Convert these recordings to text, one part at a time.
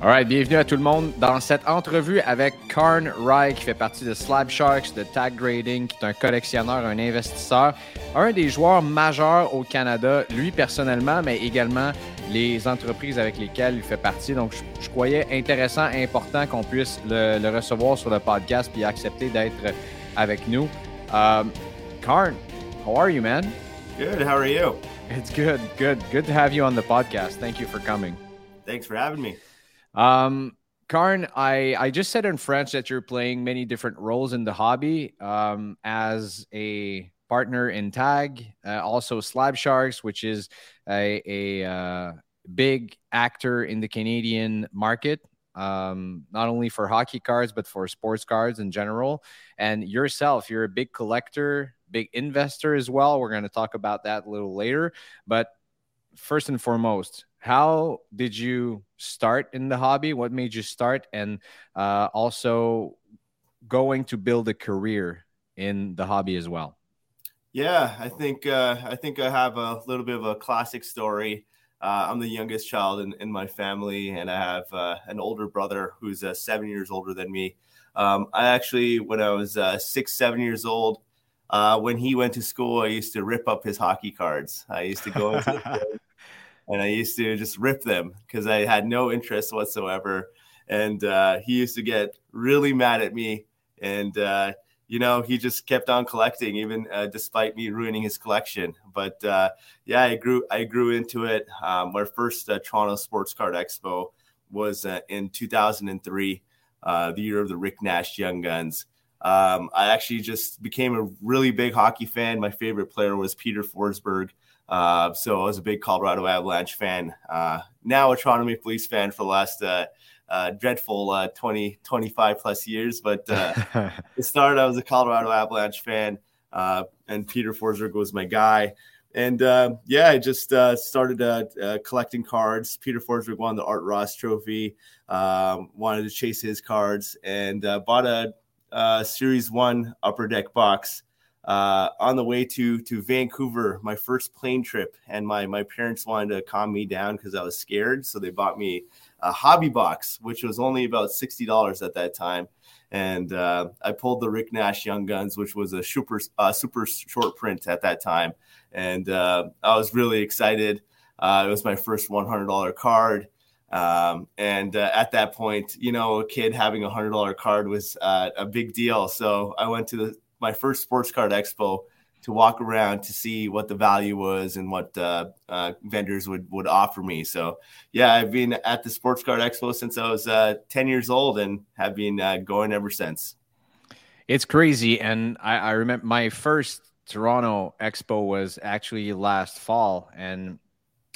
Alright, bienvenue à tout le monde dans cette entrevue avec Karn Rai qui fait partie de Slab Sharks, de Tag Grading, qui est un collectionneur, un investisseur, un des joueurs majeurs au Canada, lui personnellement, mais également les entreprises avec lesquelles il fait partie. Donc, je, je croyais intéressant, important qu'on puisse le, le recevoir sur le podcast puis accepter d'être avec nous. Um, Karn, how are you, man? Good. How are you? It's good, good, good to have you on the podcast. Thank you for coming. Thanks for having me. Um, Karn, I, I just said in French that you're playing many different roles in the hobby um, as a partner in Tag, uh, also Slab Sharks, which is a, a uh, big actor in the Canadian market, um, not only for hockey cards, but for sports cards in general. And yourself, you're a big collector, big investor as well. We're going to talk about that a little later. But first and foremost, how did you start in the hobby? What made you start? And uh, also going to build a career in the hobby as well. Yeah, I think uh, I think I have a little bit of a classic story. Uh, I'm the youngest child in, in my family, and I have uh, an older brother who's uh, seven years older than me. Um, I actually, when I was uh, six, seven years old, uh, when he went to school, I used to rip up his hockey cards. I used to go into and I used to just rip them because I had no interest whatsoever. And uh, he used to get really mad at me, and uh, you know he just kept on collecting, even uh, despite me ruining his collection. But uh, yeah, I grew I grew into it. Um, our first uh, Toronto Sports Card Expo was uh, in 2003, the year of the Rick Nash Young Guns. Um, I actually just became a really big hockey fan. My favorite player was Peter Forsberg. Uh, so I was a big Colorado Avalanche fan. Uh, now a Toronto Maple Leafs fan for the last uh, uh dreadful uh, 20, 25 plus years. But uh, it started, I was a Colorado Avalanche fan, and Peter Forsberg was my guy. And yeah, I just started collecting cards. Peter Forsberg won the Art Ross Trophy. Um, wanted to chase his cards and bought a, a Series One Upper Deck box uh, on the way to to Vancouver, my first plane trip, and my my parents wanted to calm me down because I was scared, so they bought me a hobby box, which was only about sixty dollars at that time. And uh, I pulled the Rick Nash Young Guns, which was a super uh, super short print at that time, and uh, I was really excited. Uh, it was my first one hundred dollar card. Um, and uh, at that point, you know, a kid having a hundred dollar card was uh, a big deal. So I went to the my first sports card expo to walk around to see what the value was and what uh, uh, vendors would would offer me. So yeah, I've been at the sports card expo since I was uh, 10 years old and have been uh, going ever since. It's crazy, and I, I remember my first Toronto expo was actually last fall, and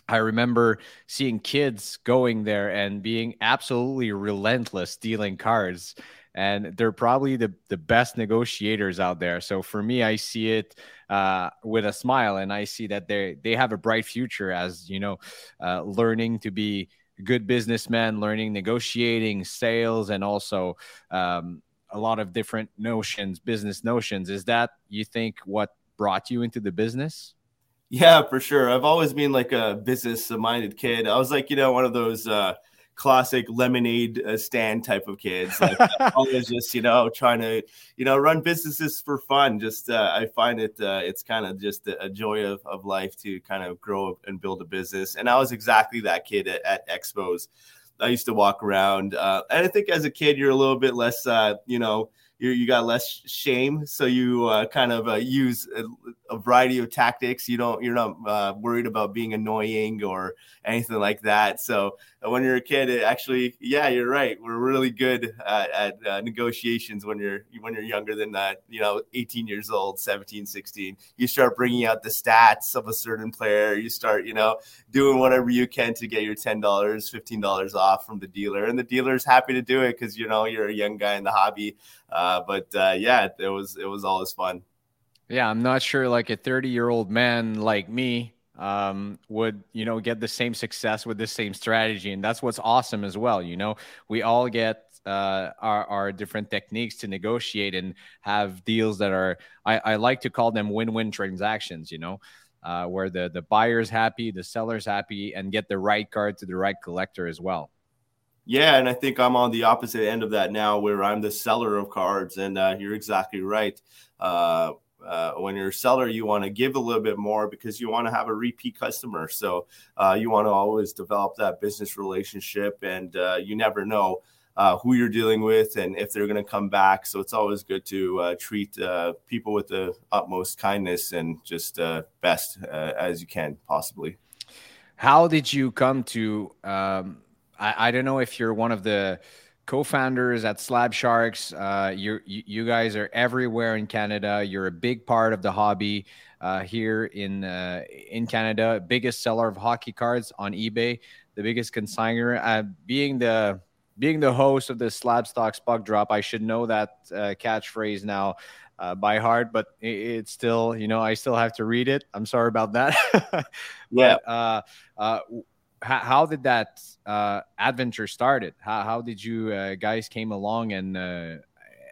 I remember seeing kids going there and being absolutely relentless dealing cards and they're probably the, the best negotiators out there. So for me, I see it uh, with a smile, and I see that they they have a bright future as you know, uh, learning to be good businessmen, learning negotiating, sales, and also um, a lot of different notions, business notions. Is that you think what brought you into the business? Yeah, for sure. I've always been like a business minded kid. I was like, you know, one of those. Uh, classic lemonade uh, stand type of kids. Like always just, you know, trying to, you know, run businesses for fun. Just, uh, I find it, uh, it's kind of just a, joy of, of life to kind of grow and build a business. And I was exactly that kid at, at expos. I used to walk around. Uh, and I think as a kid, you're a little bit less, uh, you know, you you got less shame, so you uh, kind of uh, use a, a, variety of tactics. You don't you're not uh, worried about being annoying or anything like that. So when you're a kid, it actually, yeah, you're right. We're really good at, at uh, negotiations when you're when you're younger than that. You know, 18 years old, 17, 16. You start bringing out the stats of a certain player. You start, you know, doing whatever you can to get your ten dollars, fifteen dollars off from the dealer, and the dealer's happy to do it because you know you're a young guy in the hobby. Uh, but uh, yeah, it was it was always fun. Yeah, I'm not sure like a 30 year old man like me um, would you know get the same success with the same strategy, and that's what's awesome as well. You know, we all get uh, our, our different techniques to negotiate and have deals that are I, I like to call them win-win transactions. You know. Uh, where the the buyer's happy, the seller's happy, and get the right card to the right collector as well. Yeah, and I think I'm on the opposite end of that now, where I'm the seller of cards, and uh, you're exactly right. Uh, uh, when you're a seller, you want to give a little bit more because you want to have a repeat customer. So uh, you want to always develop that business relationship, and uh, you never know uh, who you're dealing with and if they're going to come back. So it's always good to treat people with the utmost kindness and just best as you can possibly. How did you come to? Um I, I don't know if you're one of the co-founders at Slab Sharks. Uh, you you guys are everywhere in Canada. You're a big part of the hobby uh, here in uh, in Canada. Biggest seller of hockey cards on eBay. The biggest consigner. Uh, being the being the host of the Slab Sharks Puck Drop, I should know that uh, catchphrase now. Uh, by heart, but it, it's still, you know, I still have to read it. I'm sorry about that. yeah. But, uh, uh, how, how did that uh, adventure started? How, how did you uh, guys came along and uh,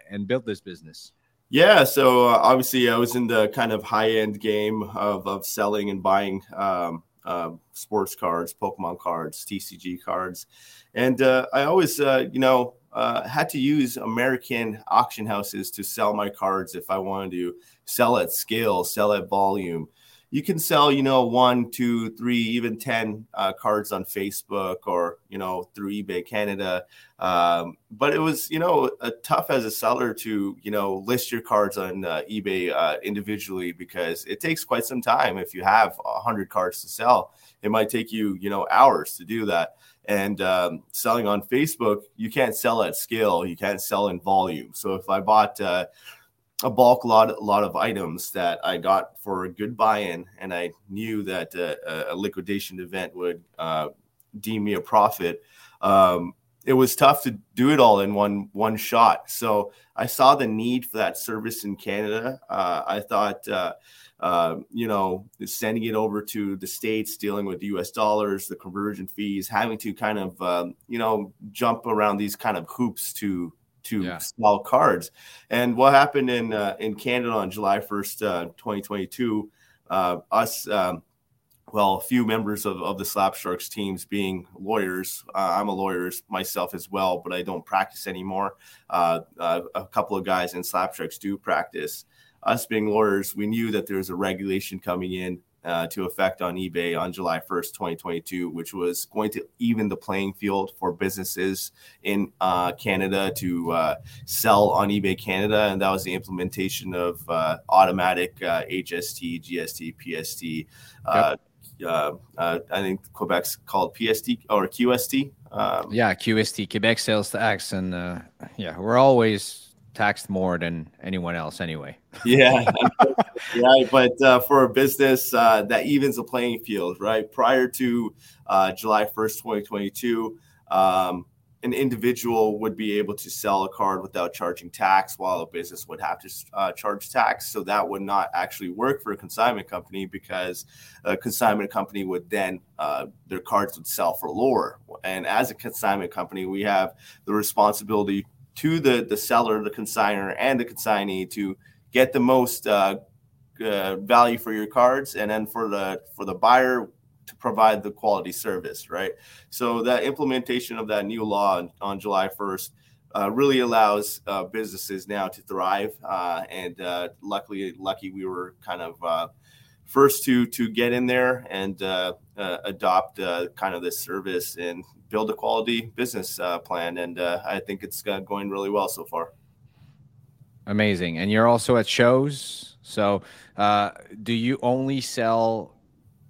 and build this business? Yeah, so uh, obviously I was in the kind of high end game of, of selling and buying um, uh, sports cards, Pokemon cards, TCG cards, and uh, I always, you know, had to use American auction houses to sell my cards if I wanted to sell at scale, sell at volume you can sell, you know, one, two, three, even 10 uh, cards on Facebook or, you know, through eBay Canada. Um, but it was, you know, a tough as a seller to, you know, list your cards on uh, eBay uh, individually because it takes quite some time. If you have 100 cards to sell, it might take you, you know, hours to do that. And um, selling on Facebook, you can't sell at scale, you can't sell in volume. So if I bought, uh, a bulk lot a lot of items that I got for a good buy-in, and I knew that uh, a liquidation event would uh, deem me a profit. Um, it was tough to do it all in one one shot. So I saw the need for that service in Canada. Uh, I thought, uh, uh, you know, sending it over to the states, dealing with U.S. dollars, the conversion fees, having to kind of, um, you know, jump around these kind of hoops to to yeah. sell cards. And what happened in uh, in Canada on July 1st, uh, 2022, uh, us, um, well, a few members of, of the Slab Sharks teams being lawyers. Uh, I'm a lawyer myself as well, but I don't practice anymore. Uh, uh, a couple of guys in Slab Sharks do practice. Us being lawyers, we knew that there was a regulation coming in uh, to effect on eBay on July 1st, 2022, which was going to even the playing field for businesses in uh, Canada to uh, sell on eBay Canada. And that was the implementation of uh, automatic HST, uh, GST, PST. Uh, yep. I think Quebec's called PST or QST. Um, yeah, QST, Quebec sales tax. And yeah, we're always taxed more than anyone else anyway. yeah, right. But uh, for a business uh, that evens the playing field, right? Prior to uh, July 1st, 2022, um, an individual would be able to sell a card without charging tax, while a business would have to uh, charge tax. So that would not actually work for a consignment company because a consignment company would then uh, their cards would sell for lower. And as a consignment company, we have the responsibility to the the seller, the consigner, and the consignee to get the most uh, uh, value for your cards, and then for the for the buyer to provide the quality service, right? So that implementation of that new law on, on July 1st uh, really allows uh, businesses now to thrive. Uh, and uh, luckily, lucky we were kind of first to to get in there and uh, uh adopt uh, kind of this service and build a quality business uh, plan. And I think it's going really well so far. Amazing. And you're also at shows. So, do you only sell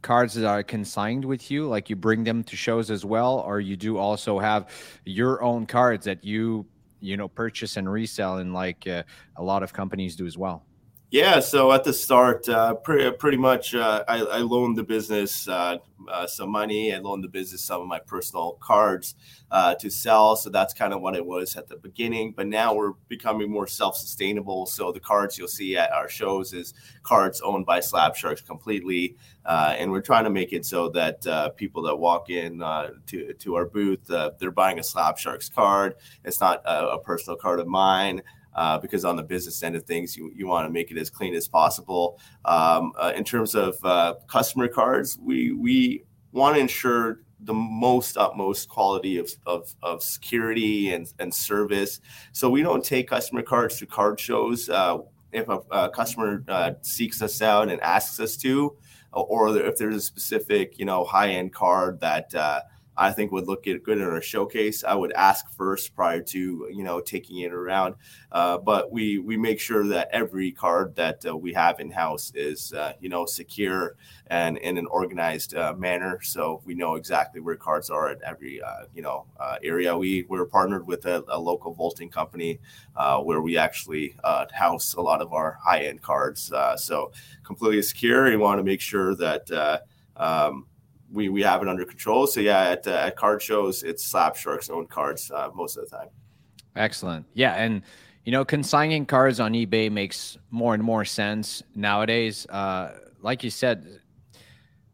cards that are consigned with you like you bring them to shows as well or you do also have your own cards that you you know purchase and resell and like uh, a lot of companies do as well yeah, so at the start, uh, pretty, pretty much, uh, I, I, loaned the business uh, uh, some money. I loaned the business some of my personal cards uh, to sell. So that's kind of what it was at the beginning. But now we're becoming more self-sustainable. So the cards you'll see at our shows is cards owned by Slab Sharks completely, uh, and we're trying to make it so that people that walk in to to our booth, they're buying a Slab Sharks card. It's not a, a personal card of mine uh, because on the business end of things, you, you want to make it as clean as possible. Um, uh, in terms of uh, customer cards, we we want to ensure the most utmost quality of, of, of security and, and service. So we don't take customer cards to card shows. Uh, if a, a customer uh, seeks us out and asks us to, or if there's a specific, you know, high end card that uh, I think would look good in our showcase. I would ask first prior to you know taking it around, uh, but we we make sure that every card that uh, we have in house is uh, you know secure and in an organized uh, manner, so we know exactly where cards are at every uh, you know uh, area. We we're partnered with a, a local vaulting company where we actually house a lot of our high end cards, so completely secure. We want to make sure that. Um, we we have it under control. So yeah, at, uh, at card shows, it's Slab Sharks own cards uh, most of the time. Excellent. Yeah, and you know, consigning cards on eBay makes more and more sense nowadays. Uh, like you said,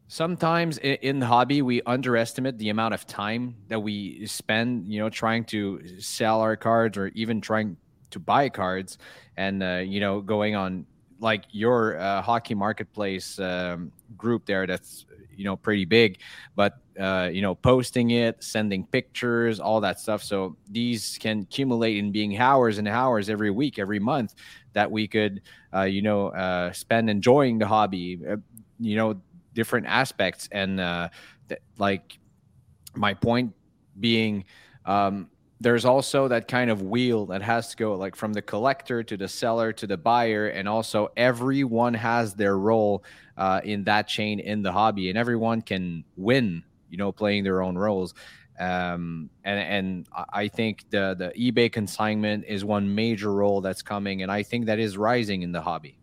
sometimes in the hobby we underestimate the amount of time that we spend, you know, trying to sell our cards or even trying to buy cards, and uh, you know, going on like your uh, hockey marketplace um, group there that's you know pretty big but uh, you know posting it sending pictures all that stuff. So these can accumulate in being hours and hours every week every month that we could uh, you know uh, spend enjoying the hobby uh, you know different aspects. And uh, th- like my point being um, there's also that kind of wheel that has to go like from the collector to the seller to the buyer and also everyone has their role uh, in that chain in the hobby and everyone can win you know playing their own roles um, and and I think the the eBay consignment is one major role that's coming, and I think that is rising in the hobby.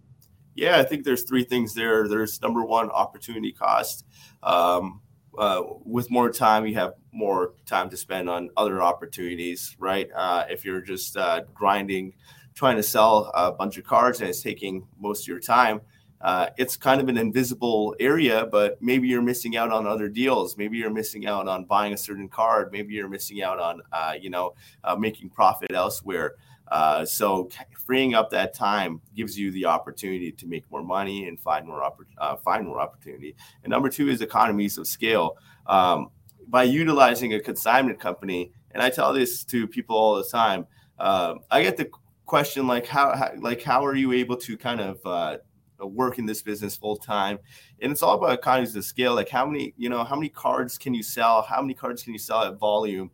Yeah, I think there's three things there. There's number one, opportunity cost. Um, uh, with more time, you have more time to spend on other opportunities, right? Uh, if you're just uh, grinding, trying to sell a bunch of cards and it's taking most of your time, uh, it's kind of an invisible area, but maybe you're missing out on other deals. Maybe you're missing out on buying a certain card. Maybe you're missing out on, uh, you know, making profit elsewhere. Uh, so freeing up that time gives you the opportunity to make more money and find more oppor- uh, find more opportunity. And number two is economies of scale. Um, by utilizing a consignment company, and I tell this to people all the time. Uh, I get the question like how, how, like how are you able to kind of uh, work in this business full time? And it's all about economies of scale. Like how many you know how many cards can you sell? How many cards can you sell at volume?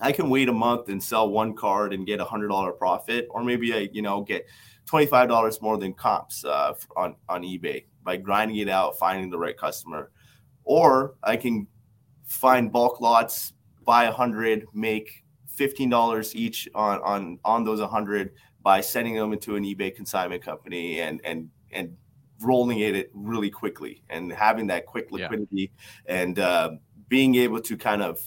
I can wait a month and sell one card and get a hundred dollar profit, or maybe I, you know, get twenty five dollars more than comps uh, on on eBay by grinding it out, finding the right customer, or I can find bulk lots, buy a hundred, make fifteen dollars each on on on those a hundred by sending them into an eBay consignment company and and and rolling it really quickly and having that quick liquidity yeah. and uh, being able to kind of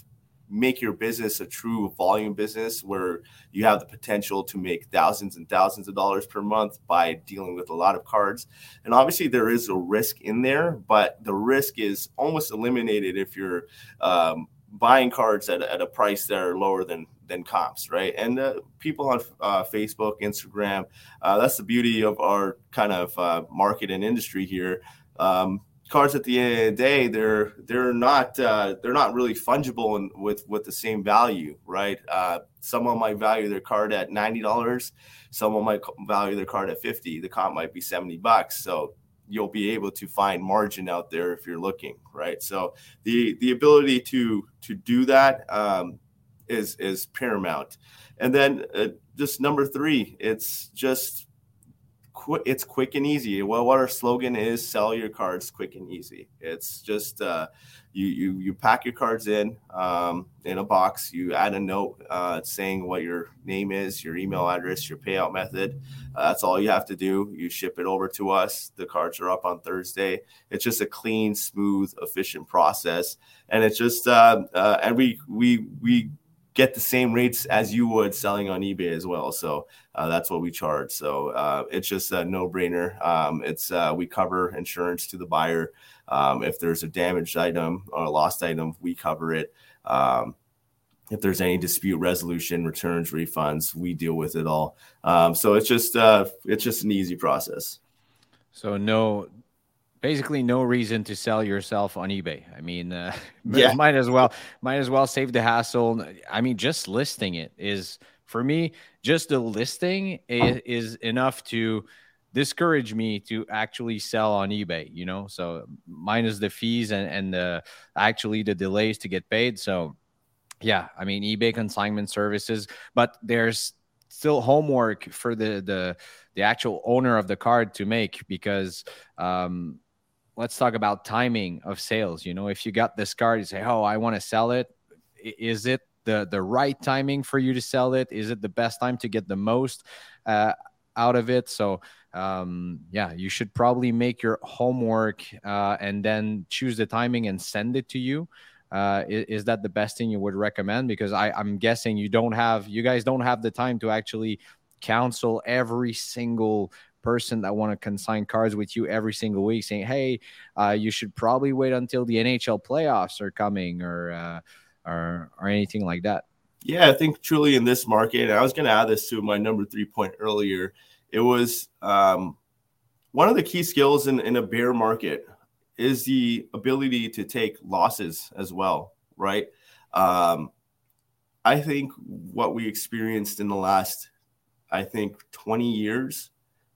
make your business a true volume business where you have the potential to make thousands and thousands of dollars per month by dealing with a lot of cards. And obviously, there is a risk in there, but the risk is almost eliminated if you're um, buying cards at, at a price that are lower than than comps, right? And uh, people on uh, Facebook, Instagram, uh, that's the beauty of our kind of uh, market and industry here. Um, cards at the end of the day they're they're not uh, they're not really fungible and with with the same value right? Uh, someone might value their card at $90 someone might value their card at 50 the comp might be 70 bucks. So you'll be able to find margin out there if you're looking right? So the the ability to to do that um, is is paramount. And then uh, just number three it's just quick it's quick and easy. Well what our slogan is sell your cards quick and easy. It's just uh, you, you you pack your cards in um, in a box. You add a note uh, saying what your name is your email address your payout method. Uh, that's all you have to do. You ship it over to us. The cards are up on thursday. It's just a clean smooth efficient process. And it's just uh, uh, and we we we get the same rates as you would selling on eBay as well. So uh, that's what we charge. So uh, it's just a no brainer. Um, it's uh, we cover insurance to the buyer. Um, if there's a damaged item or a lost item, we cover it. Um, if there's any dispute resolution, returns, refunds, we deal with it all. Um, so it's just uh, it's just an easy process. So no basically no reason to sell yourself on eBay. I mean, uh, yeah. might as well might as well save the hassle. I mean, just listing it is for me. Just the listing is, is enough to discourage me to actually sell on eBay. You know, so minus the fees and and the actually the delays to get paid. So yeah, I mean eBay consignment services, but there's still homework for the the the actual owner of the card to make because um, let's talk about timing of sales. You know, if you got this card, you say, "Oh, I want to sell it." Is it the the right timing for you to sell it? Is it the best time to get the most uh, out of it? So, um, yeah, you should probably make your homework uh, and then choose the timing and send it to you. Uh, is, is, that the best thing you would recommend? Because I, I'm guessing you don't have, you guys don't have the time to actually counsel every single person that want to consign cards with you every single week saying hey uh, you should probably wait until the nhl playoffs are coming or uh, or, or anything like that. Yeah i think truly in this market i was going to add this to my number three point earlier it was um, one of the key skills in, in a bear market is the ability to take losses as well right? Um, i think what we experienced in the last i think 20 years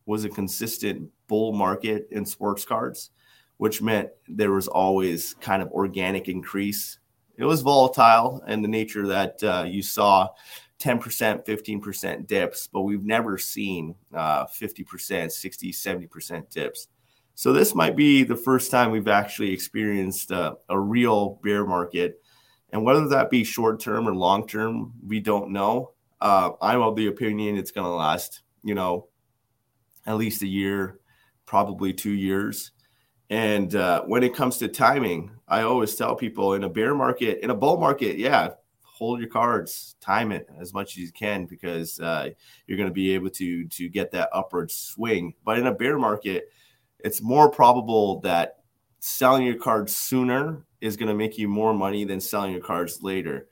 was a consistent bull market in sports cards, which meant there was always kind of organic increase. It was volatile in the nature that uh, you saw 10%, 15% dips, but we've never seen uh, 50%, 60, 70% dips. So this might be the first time we've actually experienced uh, a real bear market. And whether that be short term or long term, we don't know. Uh, I'm of the opinion it's going to last, you know, at least a year, probably two years. And uh, when it comes to timing, I always tell people in a bear market, in a bull market, yeah, hold your cards, time it as much as you can because uh, you're going to be able to to get that upward swing. But in a bear market, it's more probable that selling your cards sooner is going to make you more money than selling your cards later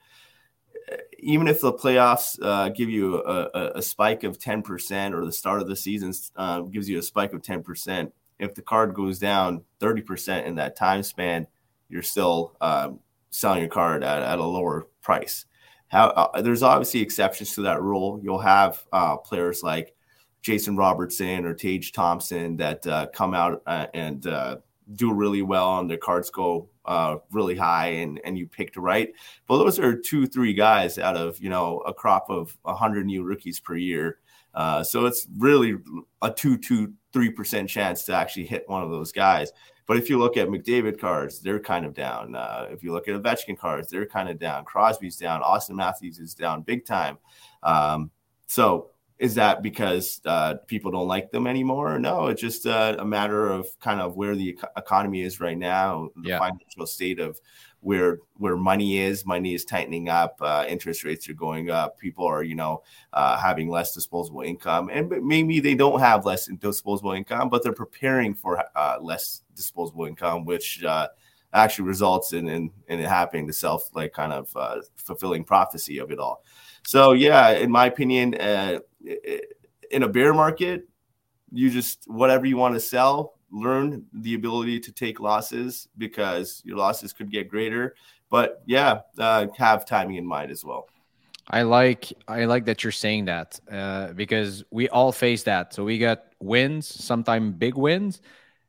even if the playoffs uh, give you a, a, a, spike of 10% or the start of the season uh, gives you a spike of 10%, if the card goes down 30% in that time span, you're still um, selling your card at, at a lower price. How, uh, there's obviously exceptions to that rule. You'll have uh, players like Jason Robertson or Tage Thompson that uh, come out uh, and do really well and their cards go uh, really high and, and you picked right. But those are two, three guys out of, you know, a crop of 100 new rookies per year. Uh, so it's really a two, two, three percent chance to actually hit one of those guys. But if you look at McDavid cards, they're kind of down. Uh, if you look at Ovechkin cards, they're kind of down. Crosby's down. Auston Matthews is down big time. Um, so is that because uh, people don't like them anymore? No, it's just uh, a matter of kind of where the economy is right now, the yeah. financial state of where where money is. Money is tightening up. Uh, interest rates are going up. People are, you know, uh, having less disposable income, and maybe they don't have less disposable income, but they're preparing for uh, less disposable income, which uh, actually results in, in in it happening. The self like kind of fulfilling prophecy of it all. So yeah, in my opinion, uh, in a bear market, you just whatever you want to sell, learn the ability to take losses because your losses could get greater. But yeah, uh, have timing in mind as well. I like I like that you're saying that uh, because we all face that. So we got wins, sometimes big wins,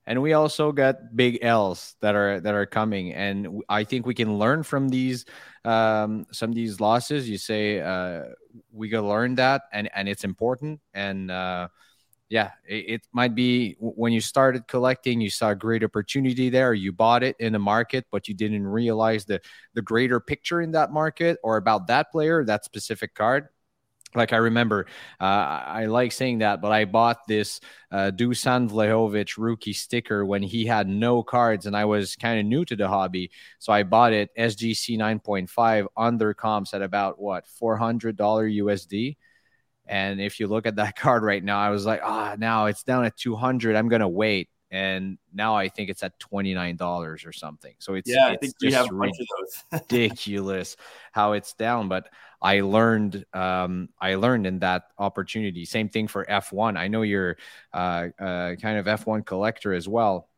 and we also got big L's that are that are coming. And I think we can learn from these um, some of these losses. You say uh, we to learn that, and and it's important. And uh, yeah, it, it, might be when you started collecting, you saw a great opportunity there. You bought it in the market, but you didn't realize the the greater picture in that market or about that player, that specific card. Like I remember, uh, I like saying that, but I bought this uh, Dusan Vlahovic rookie sticker when he had no cards, and I was kind of new to the hobby. So I bought it SGC 9.5 under comps at about what $400 USD and if you look at that card right now, I was like, ah, oh, now it's down at 200. I'm going to wait. And now I think it's at $29 or something. So it's, yeah, it's I think we have a bunch of those. ridiculous how it's down. But I learned, um, I learned in that opportunity. Same thing for F1. I know you're uh, uh, kind of F1 collector as well.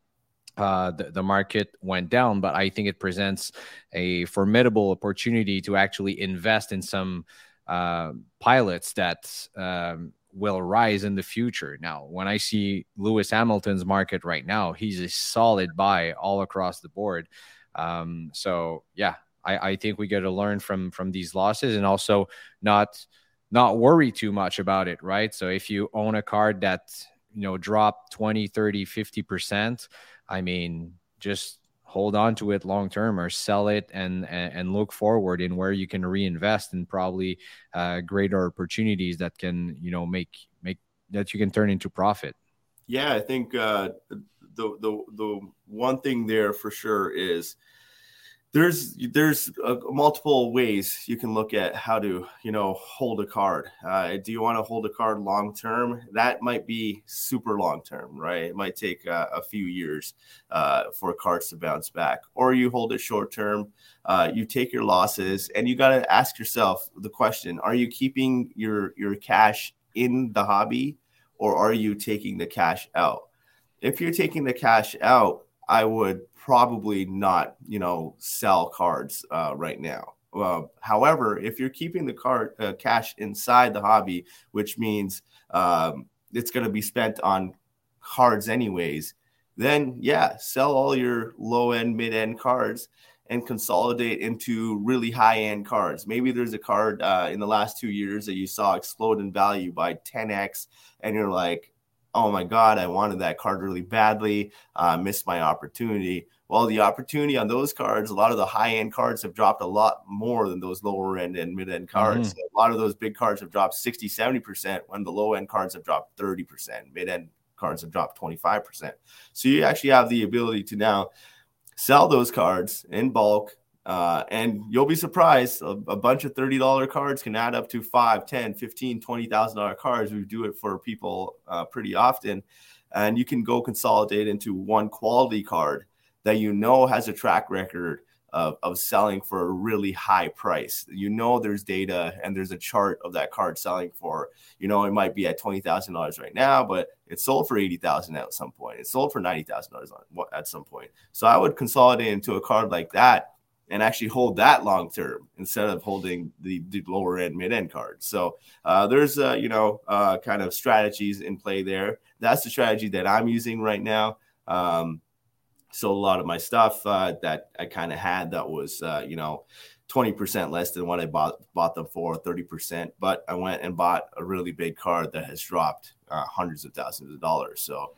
Uh, the, the, market went down, but I think it presents a formidable opportunity to actually invest in some uh, pilots that um, will rise in the future. Now, when I see Lewis Hamilton's market right now, he's a solid buy all across the board. Um, so yeah, I, I think we got to learn from from these losses and also not not worry too much about it, right? So if you own a card that you know drop 20, 30, 50%, I mean, just hold on to it long term or sell it and, and, and look forward in where you can reinvest and probably uh, greater opportunities that can you know make make that you can turn into profit. Yeah i think uh, the the the one thing there for sure is there's there's uh, multiple ways you can look at how to you know hold a card. Uh, do you want to hold a card long term? That might be super long term right? It might take uh, a few years uh, for cards to bounce back. Or you hold it short term uh, you take your losses and you got to ask yourself the question are you keeping your your cash in the hobby or are you taking the cash out? If you're taking the cash out i would probably not, you know, sell cards uh, right now. Uh, however, if you're keeping the card uh, cash inside the hobby, which means um, it's going to be spent on cards anyways, then yeah, sell all your low end, mid end cards and consolidate into really high end cards. Maybe there's a card uh, in the last two years that you saw explode in value by 10x, and you're like, oh my God, I wanted that card really badly, uh, missed my opportunity well, the opportunity on those cards, a lot of the high end cards have dropped a lot more than those lower end and mid end cards. Mm-hmm. So a lot of those big cards have dropped 60, 70%, when the low end cards have dropped 30%, mid end cards have dropped 25%. So you actually have the ability to now sell those cards in bulk. Uh, and you'll be surprised a, a, bunch of $30 cards can add up to 5 10 15 $20000 cards we do it for people uh, pretty often and you can go consolidate into one quality card that you know has a track record of, of selling for a really high price. You know there's data and there's a chart of that card selling for, you know, it might be at twenty thousand dollars right now, but it sold for eighty thousand at some point. It sold for ninety thousand dollars at some point. So I would consolidate into a card like that and actually hold that long term instead of holding the, the lower end mid end cards. So uh, there's uh, you know uh, kind of strategies in play there. That's the strategy that I'm using right now. Um, sold a lot of my stuff uh, that I kind of had that was, uh, you know, 20% less than what I bought bought them for, 30%. But I went and bought a really big card that has dropped uh, hundreds of thousands of dollars. So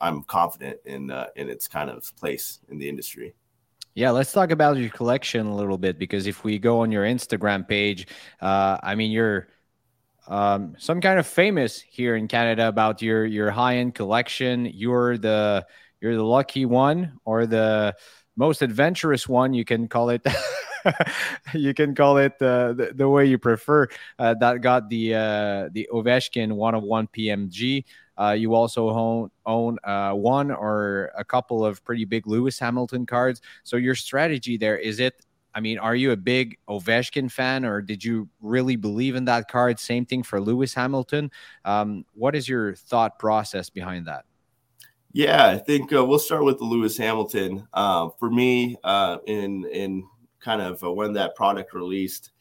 I'm confident in in its kind of place in the industry. Yeah, let's talk about your collection a little bit because if we go on your Instagram page, uh, I mean, you're um, some kind of famous here in Canada about your your high end collection. You're the you're the lucky one or the most adventurous one. You can call it. you can call it uh, the, the way you prefer. Uh, that got the uh, the Ovechkin one of one PMG. Uh, you also own own uh, one or a couple of pretty big Lewis Hamilton cards. So your strategy there is it. I mean, are you a big Ovechkin fan, or did you really believe in that card? Same thing for Lewis Hamilton. Um, what is your thought process behind that? Yeah, I think uh, we'll start with the Lewis Hamilton. Uh, for me, uh, in in kind of uh, when that product released,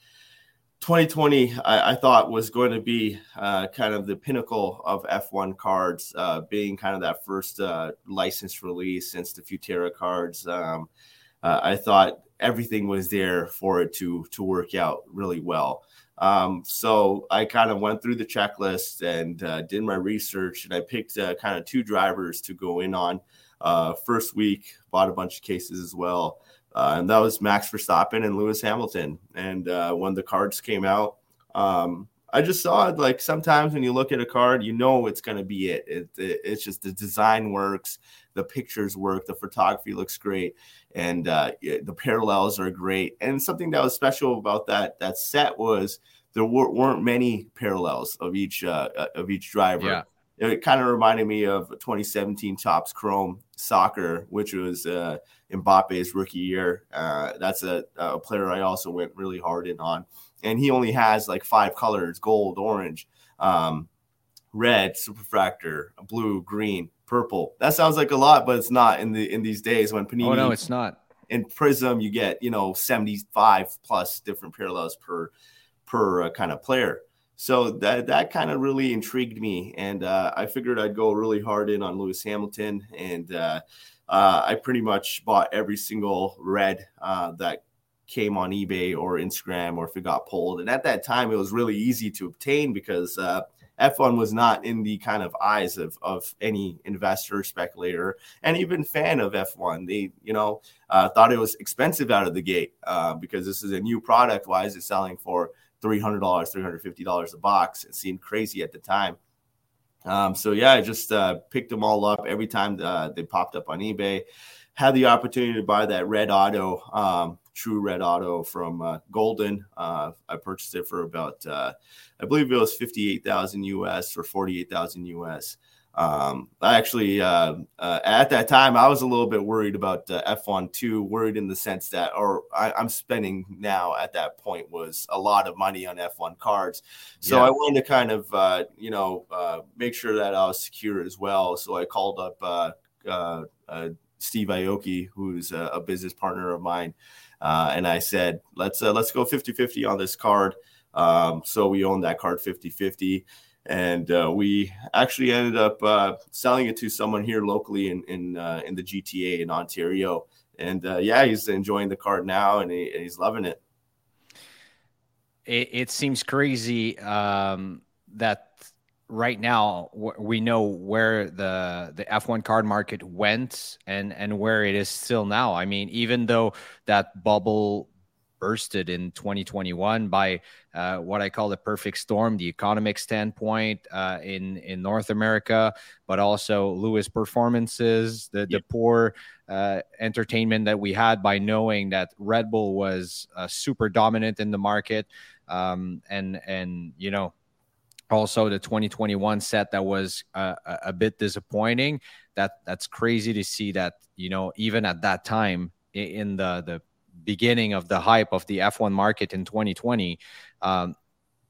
2020, I, I, thought was going to be uh, kind of the pinnacle of F1 cards, uh, being kind of that first uh, licensed release since the Futera cards. Um, uh, I thought everything was there for it to to work out really well. Um, so I kind of went through the checklist and uh, did my research, and I picked uh, kind of two drivers to go in on. first week, bought a bunch of cases as well. Uh, and that was Max Verstappen and Lewis Hamilton. And uh, when the cards came out, um, I just saw it like sometimes when you look at a card, you know it's going to be it. It, it. It's just the design works, the pictures work, the photography looks great, and uh, the parallels are great. And something that was special about that that set was there weren't many parallels of each uh, uh, of each driver. Yeah it kind of reminded me of 2017 Topps Chrome Soccer, which was uh, Mbappe's rookie year. Uh, that's a, a, player I also went really hard in on, and he only has like five colors: gold, orange, um, red, superfractor, blue, green, purple. That sounds like a lot, but it's not in the in these days when Panini. Oh no, it's not. In Prizm, you get you know 75 plus different parallels per per uh, kind of player. So that that kind of really intrigued me, and uh, I figured I'd go really hard in on Lewis Hamilton, and uh, uh, I pretty much bought every single red uh, that came on eBay or Instagram, or if it got pulled. And at that time, it was really easy to obtain because uh, F1 was not in the kind of eyes of, of any investor, speculator, and even fan of F1. They, you know, uh, thought it was expensive out of the gate uh, because this is a new product. Why is it selling for $300, $350 a box. It seemed crazy at the time. Um, so yeah, I just uh, picked them all up every time uh, they popped up on eBay. Had the opportunity to buy that red auto, um, true red auto from uh, Goldin. Uh, I purchased it for about, uh, I believe it was fifty-eight thousand US or forty-eight thousand US. Um, I actually, uh, uh, at that time, I was a little bit worried about uh, F1 too, worried in the sense that, or I, am spending now at that point was a lot of money on F1 cards. So yeah. I wanted to kind of, uh, you know, uh, make sure that I was secure as well. So I called up uh, uh, Steve Aoki, who's a, a, business partner of mine. Uh, and I said, let's, let's go 50 50 on this card. Um, so we own that card 50 50 and uh, we actually ended up uh, selling it to someone here locally in in, uh, in the GTA in Ontario. And uh, yeah, he's enjoying the card now, and, he, he's loving it. It, it seems crazy um, that right now we know where the the F1 card market went and and where it is still now. I mean, even though that bubble bursted in 2021 by uh, what I call the perfect storm, the economic standpoint uh, in in North America, but also Lewis performances, the the poor uh, entertainment that we had by knowing that Red Bull was uh, super dominant in the market, um, and and you know also the 2021 set that was uh, a bit disappointing. That that's crazy to see that you know even at that time in the the beginning of the hype of the F1 market in 2020, um,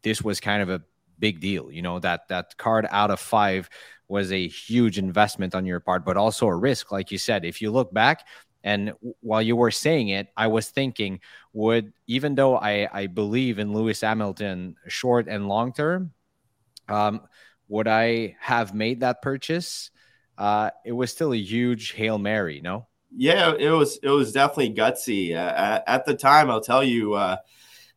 this was kind of a big deal. You know that that card out of five was a huge investment on your part, but also a risk, like you said. If you look back, and while you were saying it, I was thinking, would even though I I believe in Lewis Hamilton short and long term, um, would I have made that purchase? Uh, it was still a huge hail mary, no? Yeah, it was it was definitely gutsy. Uh, at the time, I'll tell you, uh,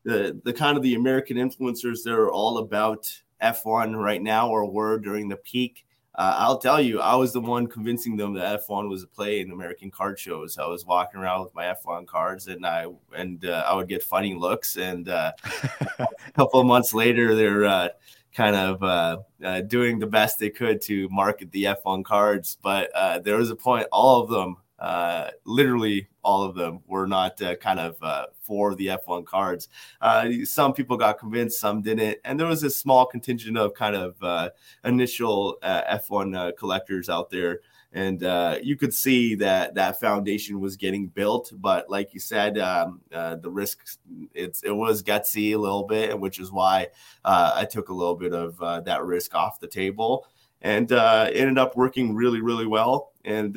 the the kind of the American influencers that are all about F1 right now, or were during the peak. Uh, I'll tell you, I was the one convincing them that F1 was a play in American card shows. I was walking around with my F1 cards, and I and uh, I would get funny looks. And uh, a couple of months later, they're uh, kind of uh, uh, doing the best they could to market the F1 cards. But uh, there was a point, all of them uh, literally all of them were not uh, kind of uh, for the F1 cards. Uh, some people got convinced, some didn't, and there was a small contingent of kind of uh, initial uh, F1 collectors out there. And you could see that that foundation was getting built, but like you said, um, the risk it's it was gutsy a little bit, which is why I took a little bit of that risk off the table and uh, ended up working really, really well. And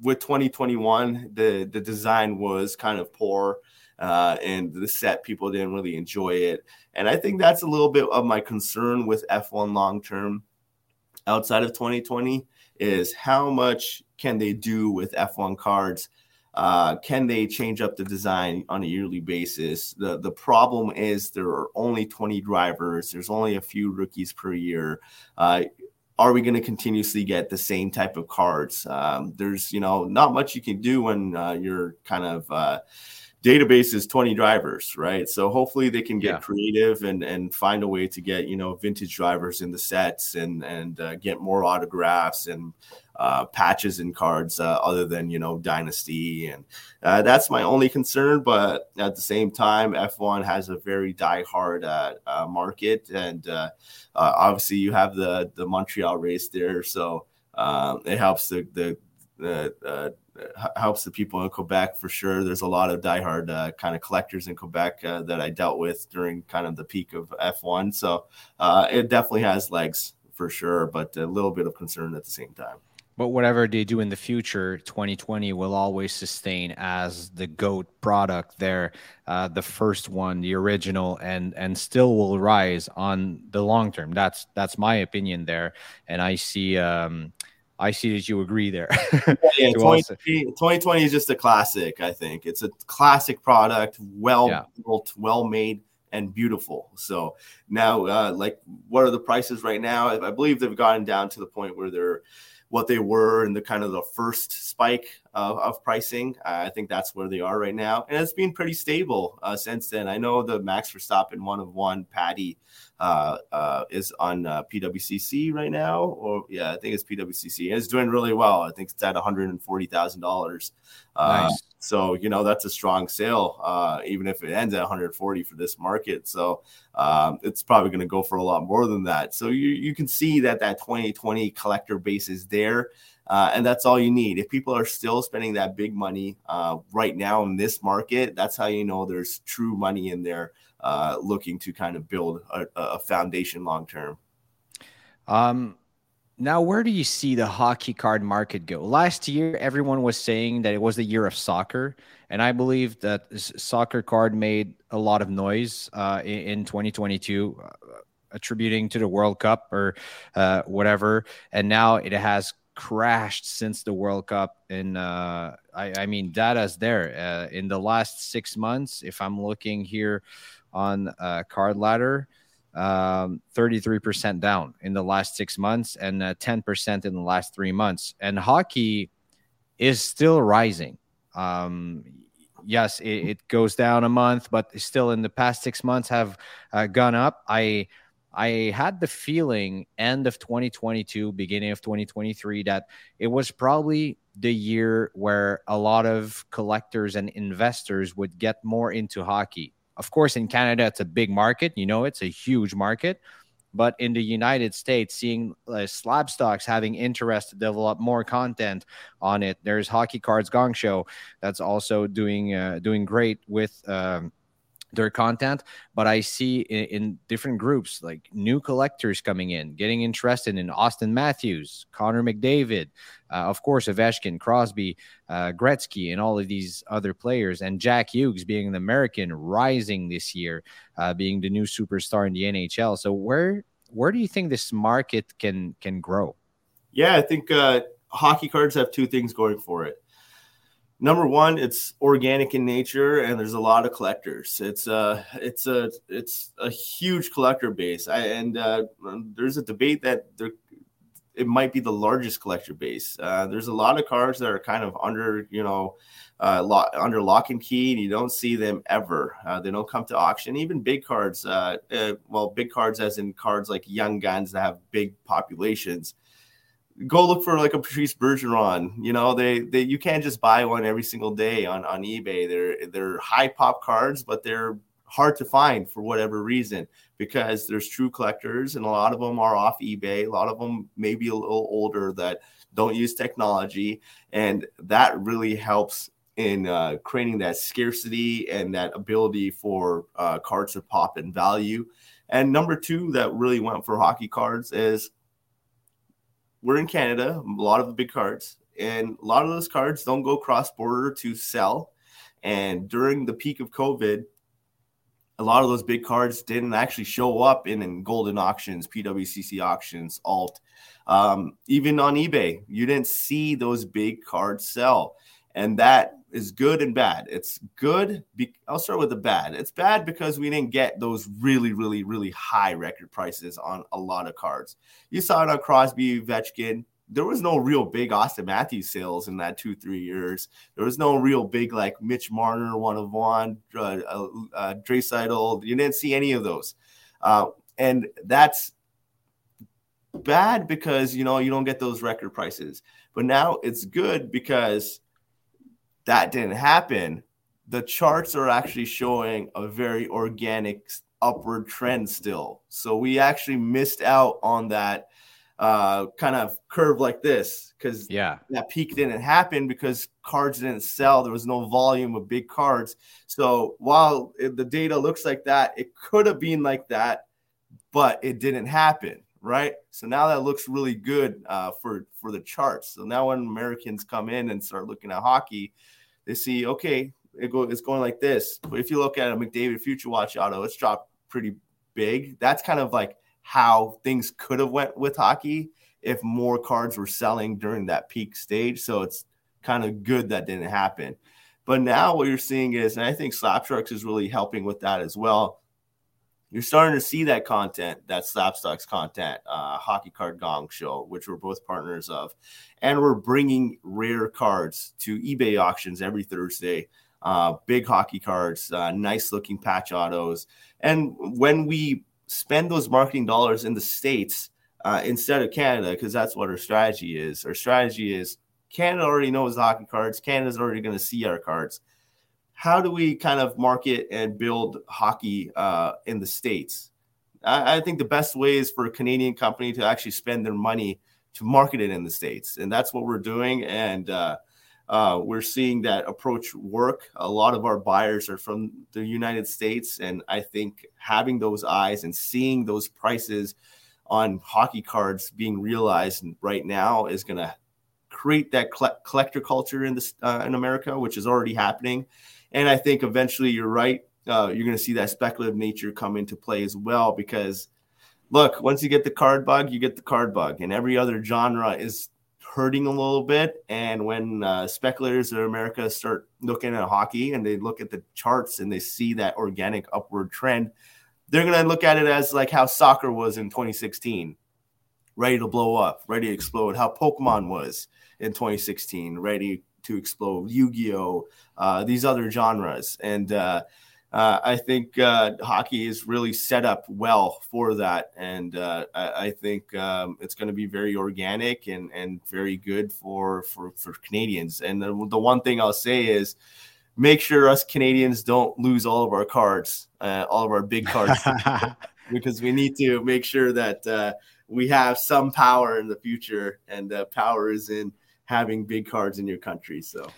with 2021, the the design was kind of poor. Uh, and the set people didn't really enjoy it. And I think that's a little bit of my concern with F1 long term outside of 2020 is how much can they do with F1 cards? Uh, can they change up the design on a yearly basis? The the problem is there are only 20 drivers. There's only a few rookies per year. Uh, are we going to continuously get the same type of cards? Um, there's you know not much you can do when uh, you're kind of uh, database is 20 drivers, right? So hopefully they can get yeah. creative and and find a way to get you know vintage drivers in the sets and and uh, get more autographs and uh, patches and cards uh, other than you know dynasty and uh, that's my only concern. But at the same time, F1 has a very die-hard uh, uh, market and obviously you have the the Montreal race there, so it helps the the the helps the people in Quebec for sure. There's a lot of diehard uh, kind of collectors in Quebec uh, that I dealt with during kind of the peak of F1. So uh, it definitely has legs for sure, but a little bit of concern at the same time. But whatever they do in the future, 2020 will always sustain as the GOAT product there, uh, the first one, the original, and and still will rise on the long term. That's that's my opinion there, and I see. Um, I see that you agree there. yeah, 2020, 2020, is just a classic. I think it's a classic product, well yeah. built, well made, and beautiful. So now, uh, like, what are the prices right now? I believe they've gotten down to the point where they're what they were in the kind of the first spike of, of pricing. I think that's where they are right now, and it's been pretty stable uh, since then. I know the Max Verstappen one of one Patty uh, uh, is on uh, PWCC right now, or yeah, I think it's PWCC. And it's doing really well. I think it's at one hundred and forty thousand dollars. Uh, nice. So you know that's a strong sale, uh, even if it ends at 140 for this market. So um, it's probably going to go for a lot more than that. So you you can see that that 2020 collector base is there. Uh, and that's all you need. If people are still spending that big money uh, right now in this market, that's how you know there's true money in there uh, looking to kind of build a, a foundation long term. Um, now, where do you see the hockey card market go? Last year, everyone was saying that it was the year of soccer, and I believe that soccer card made a lot of noise uh, in, in 2022, uh, attributing to the World Cup or uh, whatever. And now it has crashed since the World Cup. And uh, I, I, mean, data's there. Uh, in the last six months, if I'm looking here on uh, Card Ladder, um, 33% down in the last six months and uh, 10% in the last three months. And hockey is still rising. Um, yes, it, it, goes down a month, but still in the past six months have uh, gone up. I I had the feeling end of 2022, beginning of 2023, that it was probably the year where a lot of collectors and investors would get more into hockey. Of course, in Canada, it's a big market. You know, it's a huge market. But in the United States, seeing uh, Slabstox having interest to develop more content on it, there's Hockey Cards Gong Show that's also doing uh, doing great with um, their content but i see in, in, different groups like new collectors coming in getting interested in auston matthews connor mcdavid uh, of course ovechkin crosby uh, gretzky and all of these other players and jack hughes being an american rising this year uh, being the new superstar in the nhl so where where do you think this market can can grow? Yeah i think uh, hockey cards have two things going for it number one it's organic in nature and there's a lot of collectors. It's a it's a it's a huge collector base. I, and uh, there's a debate that there it might be the largest collector base. Uh, there's a lot of cards that are kind of under you know uh, lock, under lock and key and you don't see them ever. Uh, they don't come to auction. Even big cards uh, uh, well big cards as in cards like young guns that have big populations go look for like a Patrice Bergeron. You know, they they you can't just buy one every single day on on eBay. They're they're high pop cards, but they're hard to find for whatever reason because there's true collectors and a lot of them are off eBay. A lot of them may be a little older that don't use technology, and that really helps in uh, creating that scarcity and that ability for uh, cards to pop in value. And number two, that really went for hockey cards is we're in Canada, a lot of the big cards, and a lot of those cards don't go cross border to sell. And during the peak of COVID, a lot of those big cards didn't actually show up in, in Goldin auctions, PWCC auctions, alt. Um, even on eBay, you didn't see those big cards sell. And that is good and bad. It's good. Be- I'll start with the bad. It's bad because we didn't get those really, really, really high record prices on a lot of cards. You saw it on Crosby, Vetchkin, there was no real big Auston Matthews sales in that two three years. There was no real big like Mitch Marner, one of one, uh, uh, uh Draisaitl. You didn't see any of those, uh, and that's bad because you know you don't get those record prices. But now it's good because that didn't happen. The charts are actually showing a very organic upward trend still. So we actually missed out on that uh, kind of curve like this because yeah, that peak didn't happen because cards didn't sell. There was no volume of big cards. So while it, the data looks like that, it could have been like that, but it didn't happen. Right. So now that looks really good uh, for for the charts. So now when Americans come in and start looking at hockey, they see okay, it go, it's going like this. But if you look at a McDavid Future Watch auto, it's dropped pretty big. That's kind of like how things could have went with hockey if more cards were selling during that peak stage. So it's kind of good that didn't happen. But now what you're seeing is, and I think Slabsharks is really helping with that as well. You're starting to see that content, that Slabstox content, uh, Hockey Card Gong show, which we're both partners of, and we're bringing rare cards to eBay auctions every Thursday. Uh, big hockey cards, uh, nice looking patch autos, and when we spend those marketing dollars in the states uh, instead of Canada because that's what our strategy is. Our strategy is Canada already knows the hockey cards. Canada's already going to see our cards. How do we kind of market and build hockey uh, in the states? I, I think the best way is for a Canadian company to actually spend their money to market it in the states, and that's what we're doing. And uh, uh, we're seeing that approach work. A lot of our buyers are from the United States, and I think having those eyes and seeing those prices on hockey cards being realized right now is going to create that collector culture in this uh, in America, which is already happening. And I think eventually, you're right. Uh, you're going to see that speculative nature come into play as well because look, once you get the card bug, you get the card bug, and every other genre is hurting a little bit. And when uh, speculators in America start looking at hockey and they look at the charts and they see that organic upward trend, they're going to look at it as like how soccer was in 2016, ready to blow up, ready to explode, how Pokemon was in 2016, ready to explode, Yu Gi Oh!, uh, these other genres. And, uh, uh, I think uh, hockey is really set up well for that, and uh, I, I, think um, it's going to be very organic and, and very good for, for for Canadians. And the, the one thing I'll say is, make sure us Canadians don't lose all of our cards, uh, all of our big cards, because we need to make sure that uh, we have some power in the future, and uh, power is in having big cards in your country. So.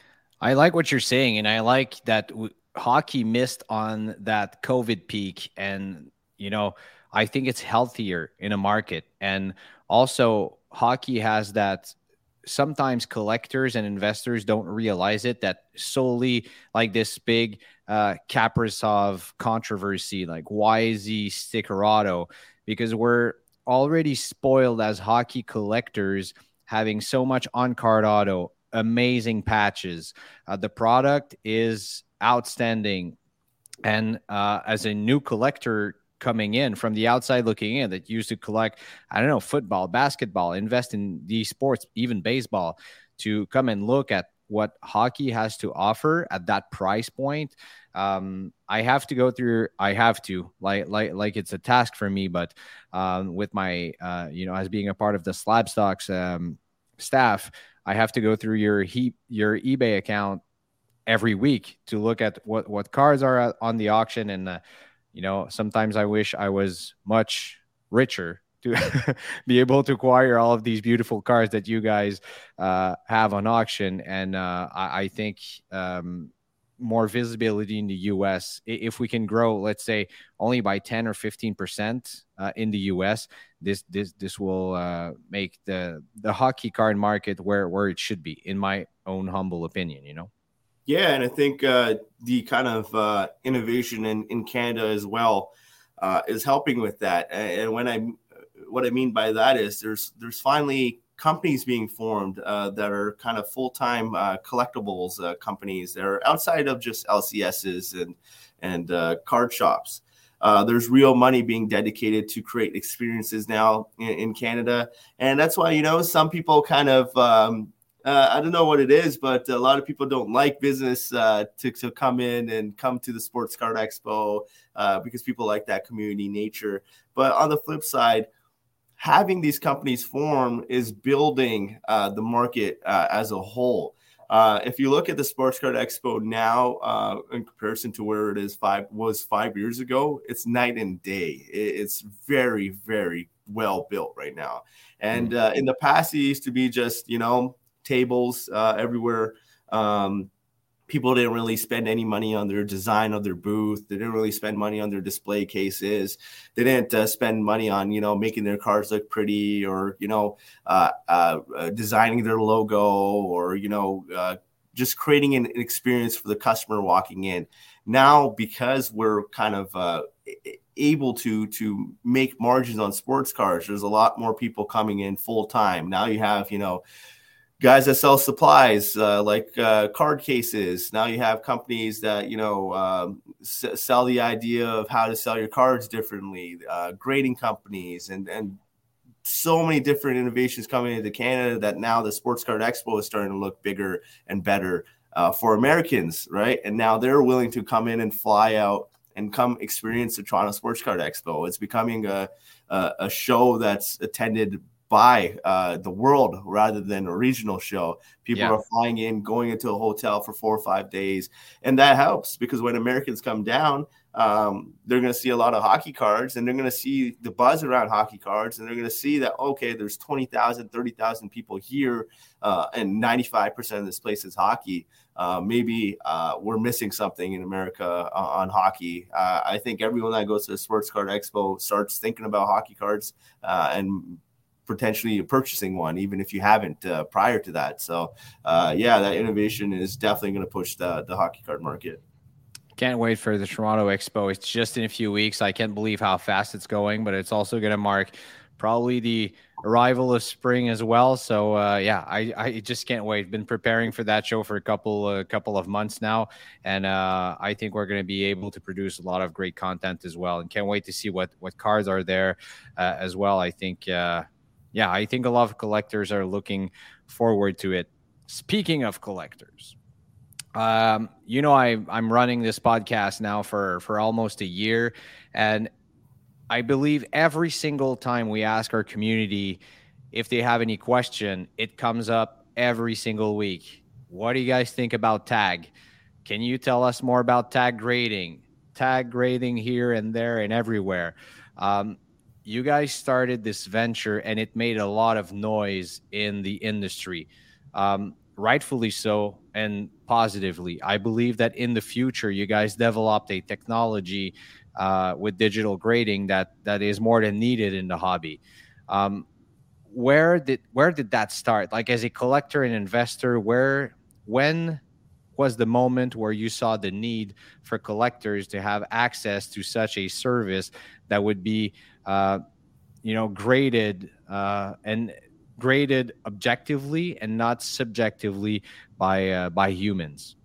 I like what you're saying, and I like that hockey missed on that COVID peak. And, you know, I think it's healthier in a market. And also, hockey has that sometimes collectors and investors don't realize it that solely like this big uh Kaprizov controversy, like why is he sticker auto? Because we're already spoiled as hockey collectors having so much on card auto, amazing patches. Uh, the product is outstanding. And uh, as a new collector coming in from the outside looking in that used to collect, I don't know, football, basketball, invest in these sports, even baseball, to come and look at what hockey has to offer at that price point. Um, I have to go through. I have to like like like it's a task for me. But um, with my uh, you know as being a part of the Slabstox um, staff, I have to go through your heap your eBay account every week to look at what what cards are on the auction and uh, you know sometimes i wish i was much richer to be able to acquire all of these beautiful cars that you guys uh, have on auction and uh, I, I, think um, more visibility in the US. If we can grow, let's say, only by 10 or 15 percent uh, in the US, this this this will uh, make the the hockey card market where where it should be, in my own humble opinion. You know. Yeah, and I think uh, the kind of uh, innovation in, in Canada as well is helping with that. And when I what I mean by that is there's there's finally companies being formed uh, that are kind of full-time uh, collectibles uh, companies that are outside of just LCSs and and uh, card shops. Uh, there's real money being dedicated to create experiences now in, in, Canada, and that's why you know some people kind of um, uh, I don't know what it is, but a lot of people don't like business to to come in and come to the Sports Card Expo because people like that community nature. But on the flip side having these companies form is building uh, the market uh, as a whole. Uh, if you look at the Sports Card Expo now, uh, in comparison to where it is five was five years ago, it's night and day. it's very, very well built right now. And mm. uh, in the past, it used to be just you know tables uh, everywhere. Um, people didn't really spend any money on their design of their booth. They didn't really spend money on their display cases. They didn't uh, spend money on you know making their cars look pretty or you know uh, uh, uh designing their logo or you know uh, just creating an experience for the customer walking in. Now because we're kind of uh, able to to make margins on sports cars, there's a lot more people coming in full time. Now you have you know guys that sell supplies uh, like uh, card cases. Now you have companies that you know um, s- sell the idea of how to sell your cards differently. Uh, grading companies and and so many different innovations coming into Canada that now the Sports Card Expo is starting to look bigger and better uh, for Americans, right? And now they're willing to come in and fly out and come experience the Toronto Sports Card Expo. It's becoming a, a, a show that's attended by uh, the world rather than a regional show. People yeah. are flying in, going into a hotel for four or five days, and that helps because when Americans come down, um, they're going to see a lot of hockey cards, and they're going to see the buzz around hockey cards, and they're going to see that okay, there's 20,000, 30,000 people here, uh, and 95% of this place is hockey. Uh, maybe uh, we're missing something in America uh, on hockey. Uh, I think everyone that goes to the Sports Card Expo starts thinking about hockey cards uh, and potentially purchasing one, even if you haven't uh, prior to that. So, uh, yeah, that innovation is definitely going to push the, the hockey card market. Can't wait for the Toronto Expo. It's just in a few weeks. I can't believe how fast it's going, but it's also going to mark probably the arrival of spring as well. So uh, yeah, I, I just can't wait. Been preparing for that show for a couple a couple of months now, and uh, I think we're going to be able to produce a lot of great content as well. And can't wait to see what what cards are there uh, as well. I think uh, yeah, I think a lot of collectors are looking forward to it. Speaking of collectors, um, you know, I I'm running this podcast now for for almost a year, and I believe every single time we ask our community if they have any question, it comes up every single week. What do you guys think about tag? Can you tell us more about tag grading? Tag grading here and there and everywhere. Um, you guys started this venture and it made a lot of noise in the industry. Um, rightfully so and positively. I believe that in the future, you guys developed a technology uh, with digital grading that that is more than needed in the hobby. Um, where did where did that start? Like as a collector and investor, where when was the moment where you saw the need for collectors to have access to such a service that would be uh, you know, graded uh, and graded objectively and not subjectively by uh, by humans.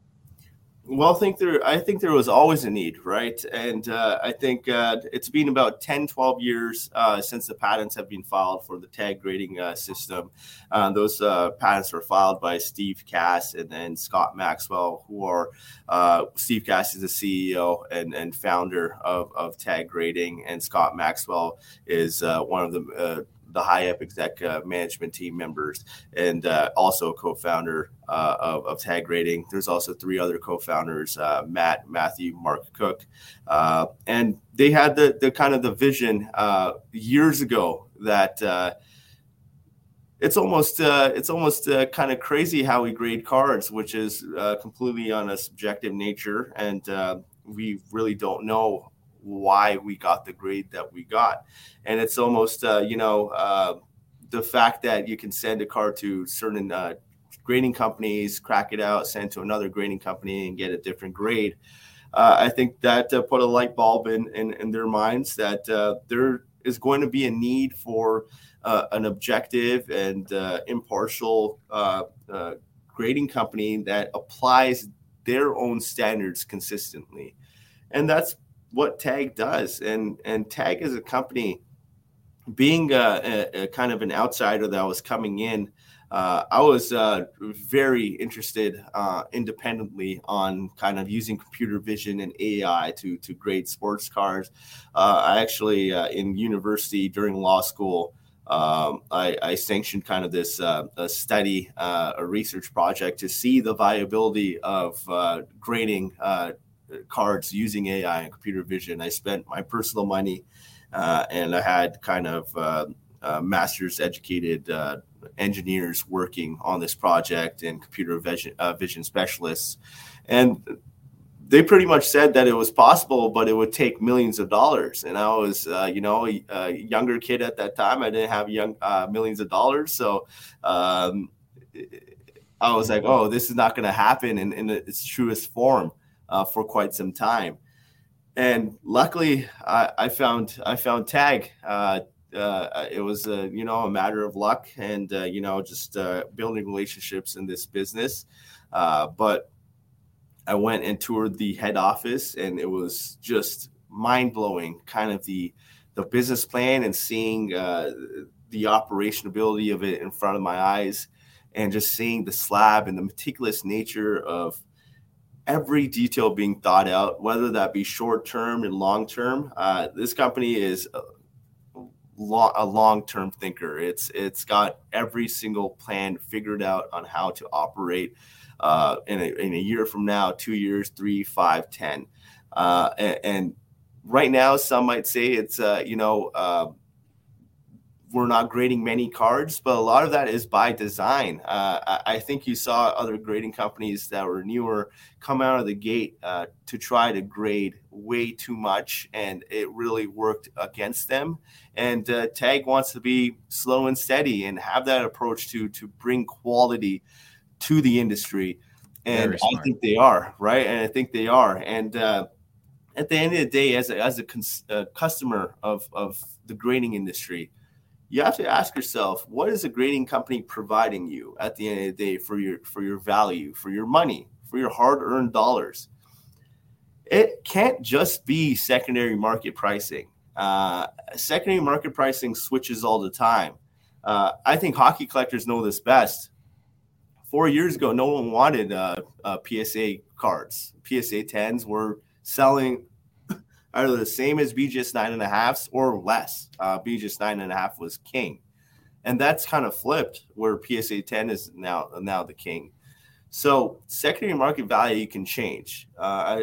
Well, I think there, I think there was always a need, right? And uh, I think uh, it's been about 10, 12 years uh, since the patents have been filed for the tag grading uh, system. Uh, those uh, patents were filed by Steve Cass and then Scott Maxwell, who are Steve Cass is the CEO and, and founder of, of tag grading, and Scott Maxwell is one of the the HighUp exec uh, management team members and uh, also co-founder uh, of, of, Tag grading. There's also three other co-founders: uh, Matt, Matthew, Mark Cook, uh, and they had the the kind of the vision uh, years ago that it's almost uh, it's almost uh, kind of crazy how we grade cards, which is uh, completely on a subjective nature, and we really don't know why we got the grade that we got, and it's almost uh, you know uh, the fact that you can send a card to certain grading companies, crack it out, send to another grading company, and get a different grade. I think that put a light bulb in in, in their minds that there is going to be a need for uh, an objective and uh, impartial uh, uh, grading company that applies their own standards consistently, and that's what Tag does. And and Tag is a company, being a, a, a kind of an outsider that was coming in. Uh, I was uh, very interested uh, independently on kind of using computer vision and AI to to grade sports cars. I actually in university during law school um, I, I, sanctioned kind of this uh, a study, uh, a research project to see the viability of uh, grading uh, cards using AI and computer vision. I spent my personal money, uh, and I had kind of uh, master's educated engineers working on this project and computer vision, vision specialists, and they pretty much said that it was possible, but it would take millions of dollars. And I was, uh, you know, a, a, younger kid at that time. I didn't have young uh, millions of dollars, so um, I was like, "Oh, this is not going to happen in, in, its truest form uh, for quite some time." And luckily, I, I found I found Tag. Uh, uh, it was, a you know, a matter of luck and uh, you know just building relationships in this business. but I went and toured the head office, and it was just mind blowing. Kind of the the business plan and seeing uh, the operationability of it in front of my eyes, and just seeing the slab and the meticulous nature of every detail being thought out, whether that be short term and long term. Uh, this company is a, long term thinker. It's it's got every single plan figured out on how to operate uh, in, a, in a year from now, two years, three, five, ten. Uh, and, and, right now, some might say it's, uh, you know, uh, we're not grading many cards, but a lot of that is by design. Uh, I, think you saw other grading companies that were newer come out of the gate uh, to try to grade way too much, and it really worked against them. And uh, Tag wants to be slow and steady and have that approach to to bring quality to the industry. And I think they are, right? And I think they are. And uh, at the end of the day, as a, as a cons- uh, customer of, of the grading industry, you have to ask yourself, what is a grading company providing you at the end of the day for your for your value, for your money, for your hard-earned dollars? It can't just be secondary market pricing. Uh, secondary market pricing switches all the time. Uh, I think hockey collectors know this best four years ago, no one wanted uh, uh, PSA cards. PSA 10s were selling either the same as BGS nine and a halfs or less. Uh, BGS nine and a half was king, and that's kind of flipped where PSA 10 is now now the king. So secondary market value can change. Uh,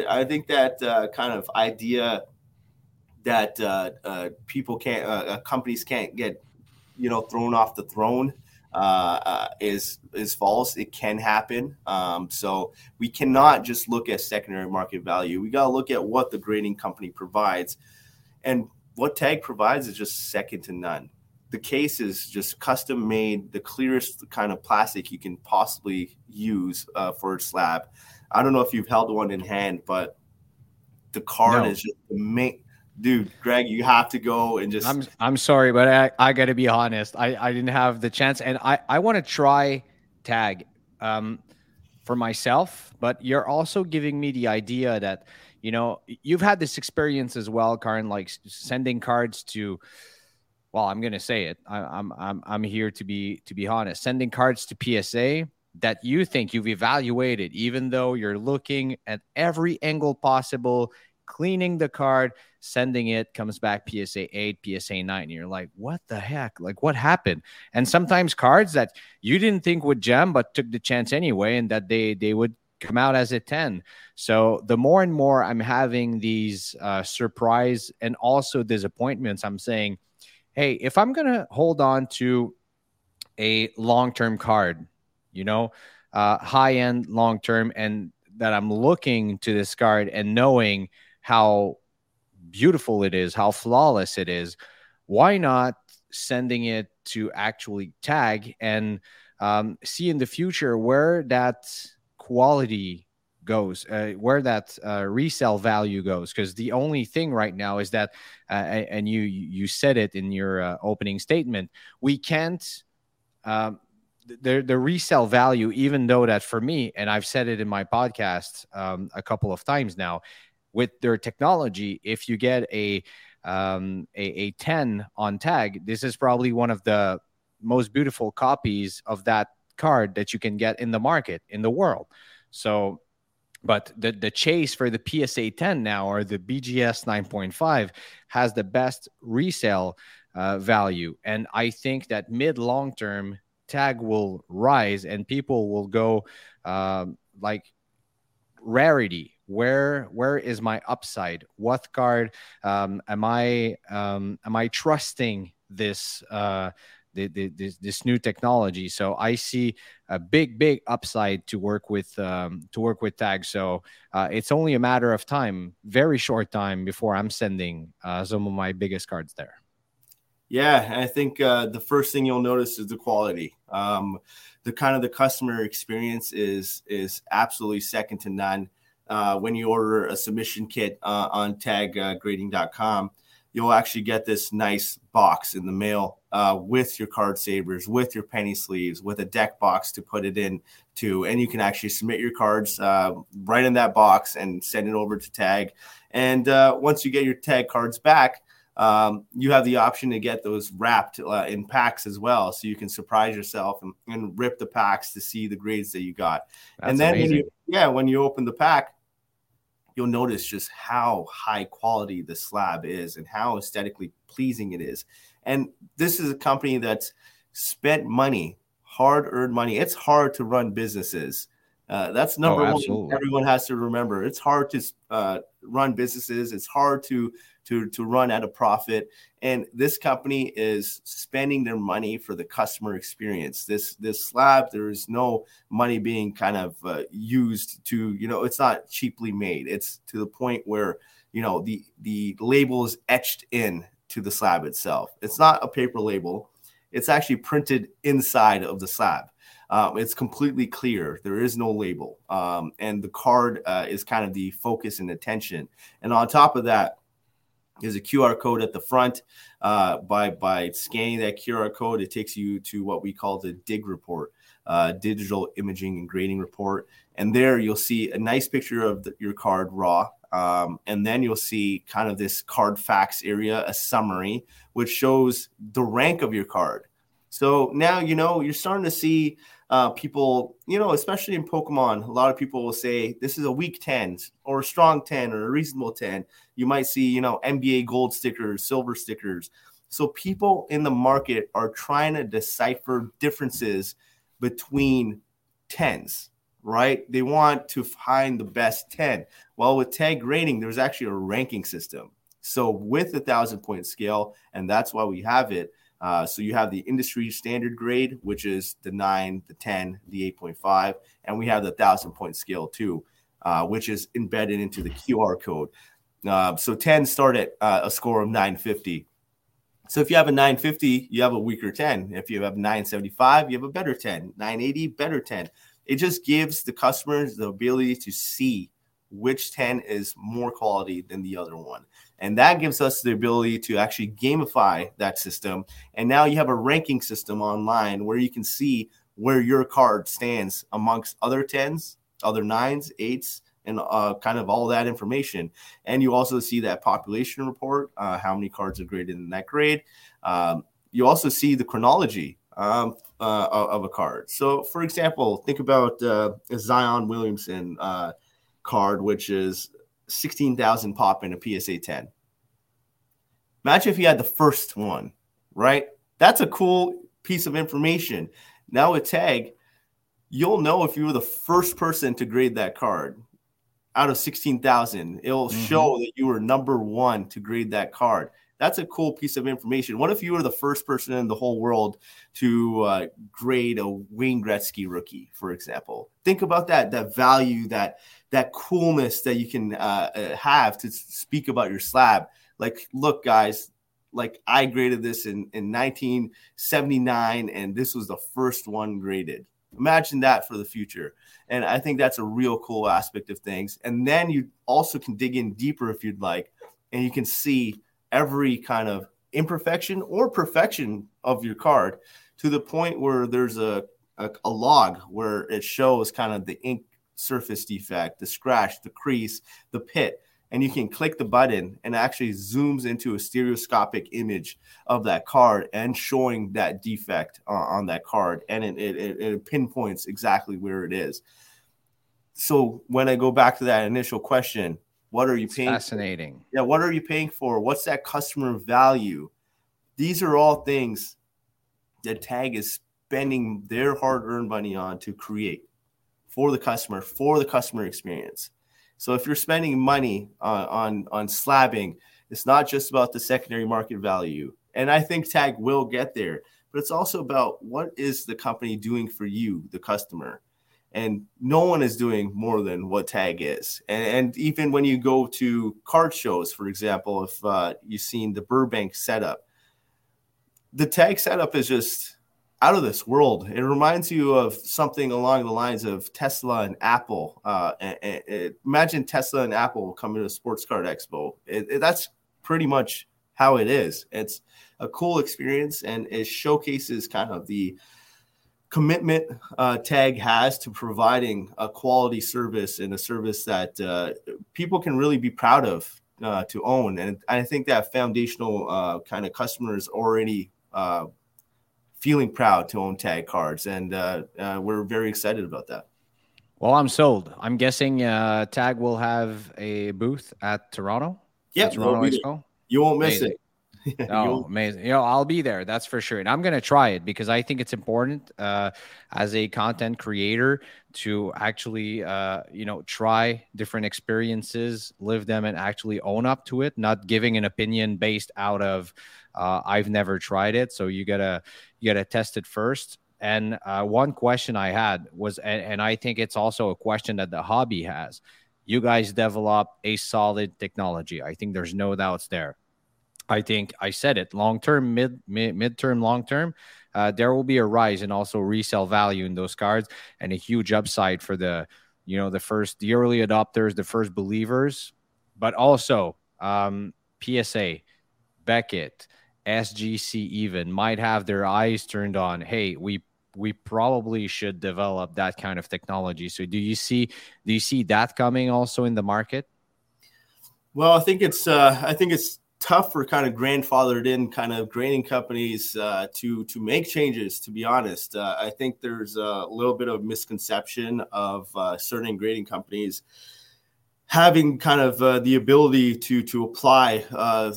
I, I, think that uh, kind of idea that uh, uh, people can't, uh, companies can't get, you know, thrown off the throne uh, is is false. It can happen. Um, so we cannot just look at secondary market value. We got to look at what the grading company provides, and what Tag provides is just second to none. The case is just custom made, the clearest kind of plastic you can possibly use uh, for a slab. I don't know if you've held one in hand, but the card no. is just the main dude, Greg, you have to go and just. I'm I'm sorry, but I, I got to be honest. I, I didn't have the chance, and I I want to try tag um for myself, but you're also giving me the idea that you know you've had this experience as well, Karn, like sending cards to. Well, I'm gonna say it. I, I'm I'm I'm here to be to be honest. Sending cards to PSA that you think you've evaluated, even though you're looking at every angle possible, cleaning the card, sending it, comes back PSA 8, PSA 9. And you're like, what the heck? Like, what happened? And sometimes cards that you didn't think would gem, but took the chance anyway, and that they they would come out as a 10. So the more and more I'm having these uh, surprise and also disappointments, I'm saying, hey, if I'm going to hold on to a long term card, you know, uh, high end, long term, and that I'm looking to this card and knowing how beautiful it is, how flawless it is, why not sending it to actually tag and um, see in the future where that quality goes, uh, where that uh, resale value goes. Because the only thing right now is that, uh, and you you said it in your uh, opening statement, we can't. Um, the the resale value, even though that for me, and I've said it in my podcast um, a couple of times now, with their technology, if you get a um, a, a 10 on tag, this is probably one of the most beautiful copies of that card that you can get in the market in the world. So, but the the chase for the PSA 10 now or the BGS 9.5 has the best resale uh, value, and I think that mid long term tag will rise and people will go um, like rarity where where is my upside? What card um, am i um, am i trusting this uh, the, the, this, this new technology? So i see a big big upside to work with um, to work with tags. So uh, it's only a matter of time very short time before i'm sending uh, some of my biggest cards there. Yeah i think uh, the first thing you'll notice is the quality. Um, the kind of the customer experience is is absolutely second to none uh, when you order a submission kit uh, on taggrading.com, uh, you'll actually get this nice box in the mail uh, with your card savers, with your penny sleeves, with a deck box to put it in to, and you can actually submit your cards uh, right in that box and send it over to Tag. And uh, once you get your Tag cards back, um, you have the option to get those wrapped uh, in packs as well, so you can surprise yourself and, and, rip the packs to see the grades that you got. That's and then, when you, yeah, when you open the pack, you'll notice just how high quality the slab is and how aesthetically pleasing it is. And this is a company that's spent money, hard earned money. It's hard to run businesses. Uh, that's oh, number oh, one. Everyone has to remember. It's hard to uh, run businesses. It's hard to to to run at a profit. And this company is spending their money for the customer experience. This this slab, there is no money being kind of uh, used to you know. It's not cheaply made. It's to the point where you know the the label is etched in to the slab itself. It's not a paper label. It's actually printed inside of the slab. Um, it's completely clear. There is no label. Um, and the card uh, is kind of the focus and attention. And on top of that, there's a QR code at the front. Uh, by by scanning that QR code, it takes you to what we call the DIG report, uh, digital imaging and grading report. And there you'll see a nice picture of the, your card raw. Um, and then you'll see kind of this card facts area, a summary, which shows the rank of your card. So now you know you're starting to see uh, people, you know, especially in Pokemon, a lot of people will say this is a weak 10 or a strong 10 or a reasonable 10. You might see, you know, NBA gold stickers, silver stickers. So people in the market are trying to decipher differences between 10s, right? They want to find the best 10. Well, with tag grading, there's actually a ranking system. So with the thousand point scale, and that's why we have it, uh, so you have the industry standard grade, which is the nine, the 10, the 8.5, and we have the thousand point scale too, uh, which is embedded into the QR code. Uh, so 10 start at uh, a score of 950. So if you have a 950, you have a weaker 10. If you have 975, you have a better 10. 980, better 10. It just gives the customers the ability to see which 10 is more quality than the other one. And that gives us the ability to actually gamify that system. And now you have a ranking system online where you can see where your card stands amongst other 10s, other nines, eights, and uh, kind of all that information. And you also see that population report, uh, how many cards are graded in that grade. Um, you also see the chronology um, uh, of a card. So, for example, think about uh, Zion Williamson uh, card, which is 16,000 pop in a PSA 10. Imagine if you had the first one, right? That's a cool piece of information. Now with tag, you'll know if you were the first person to grade that card out of 16,000. It'll mm-hmm. show that you were number one to grade that card. that's a cool piece of information. What if you were the first person in the whole world to uh, grade a Wayne Gretzky rookie, for example? Think about that that value, that that coolness that you can uh, uh have to speak about your slab. Like, look, guys, like I graded this in, in 1979, and this was the first one graded. Imagine that for the future. And I think that's a real cool aspect of things. And then you also can dig in deeper if you'd like, and you can see every kind of imperfection or perfection of your card to the point where there's a, a, a log where it shows kind of the ink surface defect, the scratch, the crease, the pit and you can click the button and actually zooms into a stereoscopic image of that card and showing that defect uh, on that card and it, it, it, pinpoints exactly where it is. So when i go back to that initial question what are you it's paying fascinating. For? yeah what are you paying for? What's that customer value? These are all things that tag is spending their hard-earned money on to create for the customer for the customer experience so if you're spending money on, on, on slabbing, it's not just about the secondary market value. And I think Tag will get there, but it's also about what is the company doing for you, the customer. And no one is doing more than what Tag is. And, and even when you go to card shows, for example, if uh, you've seen the Burbank setup, the Tag setup is just out of this world. It reminds you of something along the lines of Tesla and Apple. Uh, and, and, imagine Tesla and Apple coming to a sports card expo. It, that's pretty much how it is. It's a cool experience and it showcases kind of the commitment uh, tag has to providing a quality service and a service that uh, people can really be proud of uh, to own. And I think that foundational uh, kind of customers already uh, feeling proud to own tag cards, and uh, uh, we're very excited about that. Well, I'm sold. I'm guessing uh, Tag will have a booth at Toronto. Yeah, Toronto Expo. You won't miss Amazing. it. oh, amazing! You know, I'll be there. That's for sure, and I'm gonna try it because I think it's important uh, as a content creator to actually, uh, you know, try different experiences, live them, and actually own up to it. Not giving an opinion based out of uh, I've never tried it, so you gotta you gotta test it first. And uh, one question I had was, and, and I think it's also a question that the hobby has. You guys develop a solid technology. I think there's no doubts there. I think I said it long term, mid, mid midterm, long term. Uh, there will be a rise and also resale value in those cards and a huge upside for the you know the first the early adopters the first believers but also um, psa beckett SGC even might have their eyes turned on. Hey, we we probably should develop that kind of technology. So do you see do you see that coming also in the market? Well, I think it's uh, I think it's tough for kind of grandfathered in kind of grading companies uh, to to make changes. To be honest, uh, I think there's a little bit of misconception of uh, certain grading companies having kind of uh, the ability to to apply uh,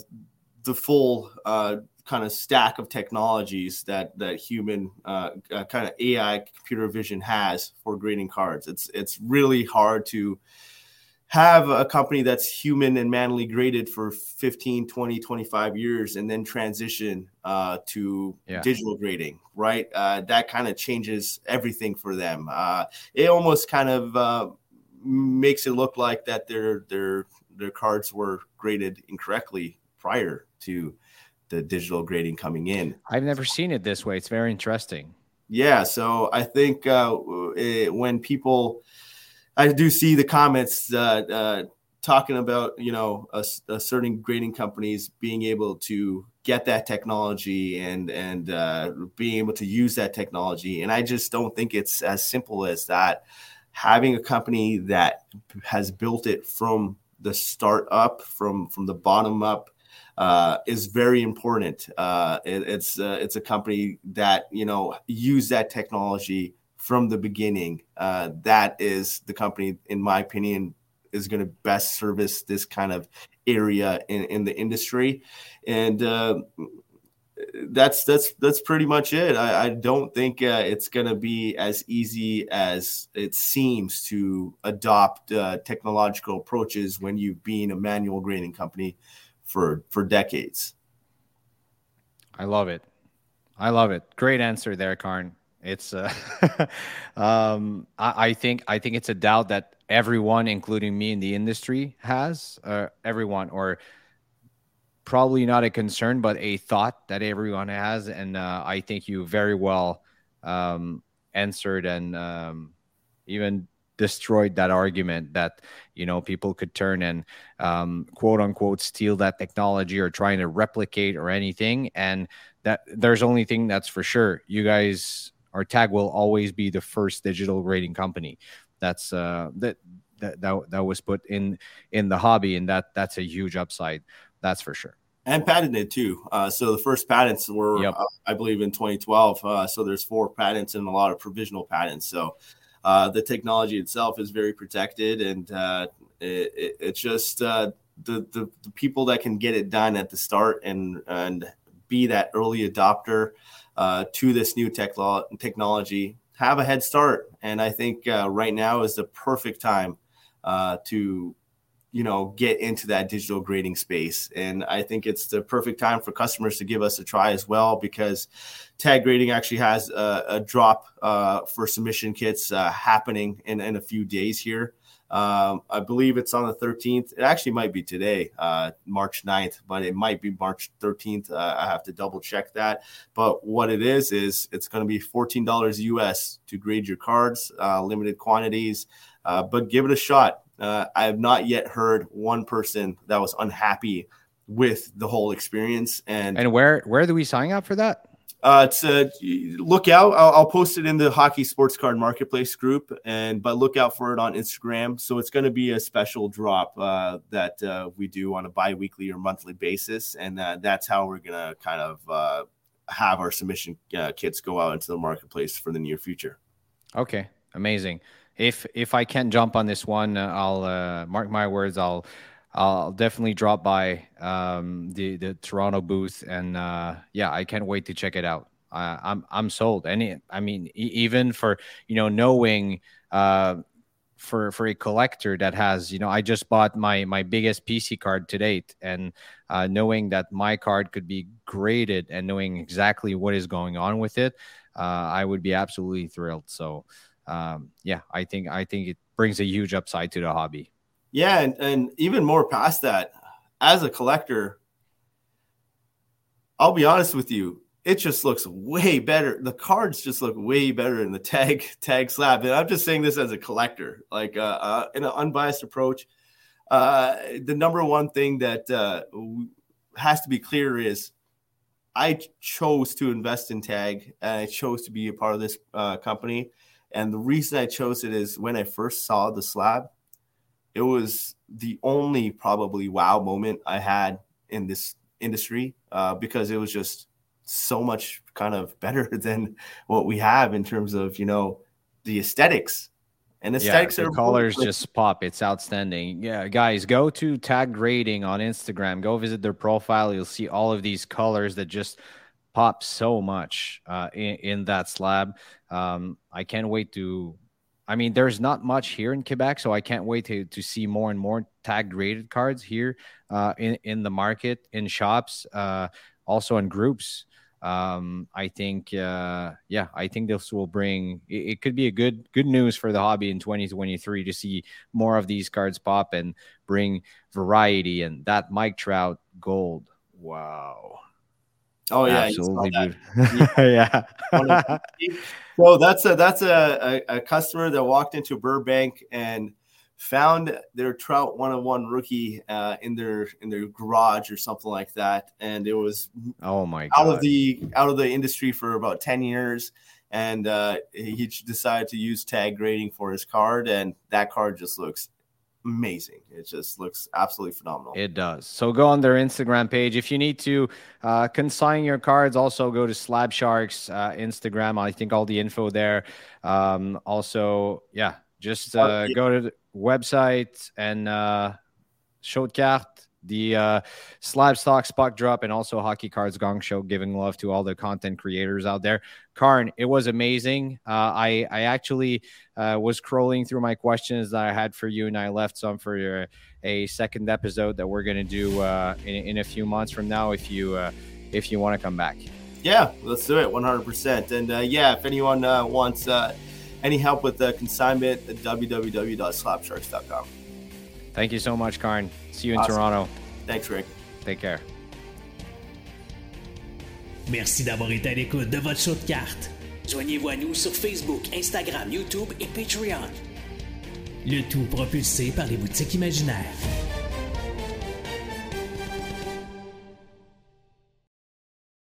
the full uh, kind of stack of technologies that that human kind of AI computer vision has for grading cards. It's it's really hard to have a company that's human and manually graded for 15 20 25 years and then transition uh, to yeah. digital grading right uh, that kind of changes everything for them uh, it almost kind of uh, makes it look like that their their their cards were graded incorrectly prior to the digital grading coming in. I've never seen it this way. It's very interesting. Yeah, so I think uh, it, when people, I do see the comments uh, talking about you know a, a certain grading companies being able to get that technology and and uh, being able to use that technology, and I just don't think it's as simple as that. Having a company that has built it from the start up, from from the bottom up, uh, is very important. Uh, it, it's uh, it's a company that you know use that technology from the beginning. Uh, that is the company, in my opinion, is going to best service this kind of area in, in the industry, and uh, that's that's that's pretty much it. I, I don't think uh, it's going to be as easy as it seems to adopt uh, technological approaches when you've been a manual grading company for for decades. I love it. I love it. Great answer there, Karn. It's uh, um, I, I, think I think it's a doubt that everyone, including me in the industry, has. Uh, everyone, or probably not a concern, but a thought that everyone has, and uh, I think you very well um, answered and um, even destroyed that argument that you know people could turn and um, quote unquote steal that technology or trying to replicate or anything and that there's only thing that's for sure you guys our tag will always be the first digital grading company that's uh that that that, that was put in in the hobby and that that's a huge upside that's for sure and patented too. Uh, so the first patents were, yep. uh, I believe, in 2012. Uh, so there's four patents and a lot of provisional patents. So uh, the technology itself is very protected, and uh, it, it, it's just uh, the, the, the people that can get it done at the start and and be that early adopter to this new tech technology have a head start. And I think right now is the perfect time uh, to you know get into that digital grading space and i think it's the perfect time for customers to give us a try as well because tag grading actually has a, a drop uh, for submission kits uh, happening in, in a few days here um, i believe it's on the 13th it actually might be today uh, march 9th but it might be march 13th uh, i have to double check that but what it is is it's going to be $14 us to grade your cards uh, limited quantities uh, but give it a shot uh, I have not yet heard one person that was unhappy with the whole experience. And and where where do we sign up for that? Uh, a look out. I'll, I'll, post it in the hockey sports card marketplace group, and but look out for it on Instagram. So it's going to be a special drop uh, that uh, we do on a biweekly or monthly basis, and uh, that's how we're going to kind of uh, have our submission uh, kits go out into the marketplace for the near future. Okay, amazing if if I can't jump on this one, I'll mark my words. I'll I'll definitely drop by um, the the Toronto booth, and uh, yeah, I can't wait to check it out. Uh, I'm I'm sold. Any, I mean, e- even for you know knowing uh, for for a collector that has you know I just bought my my biggest PC card to date, and uh, knowing that my card could be graded and knowing exactly what is going on with it, uh, I would be absolutely thrilled. So um, yeah, I think I think it brings a huge upside to the hobby. Yeah, and, and even more past that, as a collector, I'll be honest with you, it just looks way better. The cards just look way better in the tag tag slab. And I'm just saying this as a collector, like uh, uh, in an unbiased approach. Uh, the number one thing that uh, has to be clear is I chose to invest in tag and I chose to be a part of this uh, company and the reason I chose it is when I first saw the slab, it was the only probably wow moment I had in this industry uh, because it was just so much kind of better than what we have in terms of you know the aesthetics and aesthetics yeah, the colors like- just pop it's outstanding yeah guys go to tag grading on instagram go visit their profile you'll see all of these colors that just pop so much uh, in, in, that slab. Um, I can't wait to. I mean, there's not much here in Quebec, so I can't wait to, to see more and more tag graded cards here uh, in in the market, in shops, uh, also in groups. Um, I think, uh, yeah, I think this will bring. It, it, could be a good good news for the hobby in 2023 to see more of these cards pop and bring variety and that Mike Trout gold. Wow. Oh yeah, absolutely. yeah. so that's a that's a, a, a, customer that walked into Burbank and found their Trout one on one rookie uh, in their in their garage or something like that, and it was oh my God. out of the out of the industry for about ten years. And uh, he decided to use tag grading for his card, and that card just looks amazing. It just looks absolutely phenomenal. It does. So go on their Instagram page. If you need to uh, consign your cards, also go to Slab Sharks uh, Instagram. I think all the info there. Um, also, yeah, just uh, go to the website and uh, Chaude the uh, Slabstox Drop, and also Hockey Cards Gong Show, giving love to all the content creators out there. Karn, it was amazing. Uh, I I actually uh, was scrolling through my questions that I had for you, and I left some for a second episode that we're gonna do uh, in, in, a few months from now. If you uh, if you want to come back. Yeah, let's do it 100%. And uh, yeah, if anyone uh, wants uh, any help with the consignment, www.slabsharks.com. Thank you so much, Karn. See you in Awesome. Toronto. Thanks, Rick. Take care. Merci d'avoir été à l'écoute de votre show de cartes. Joignez-vous à nous sur Facebook, Instagram, YouTube et Patreon. Le tout propulsé par les boutiques imaginaires.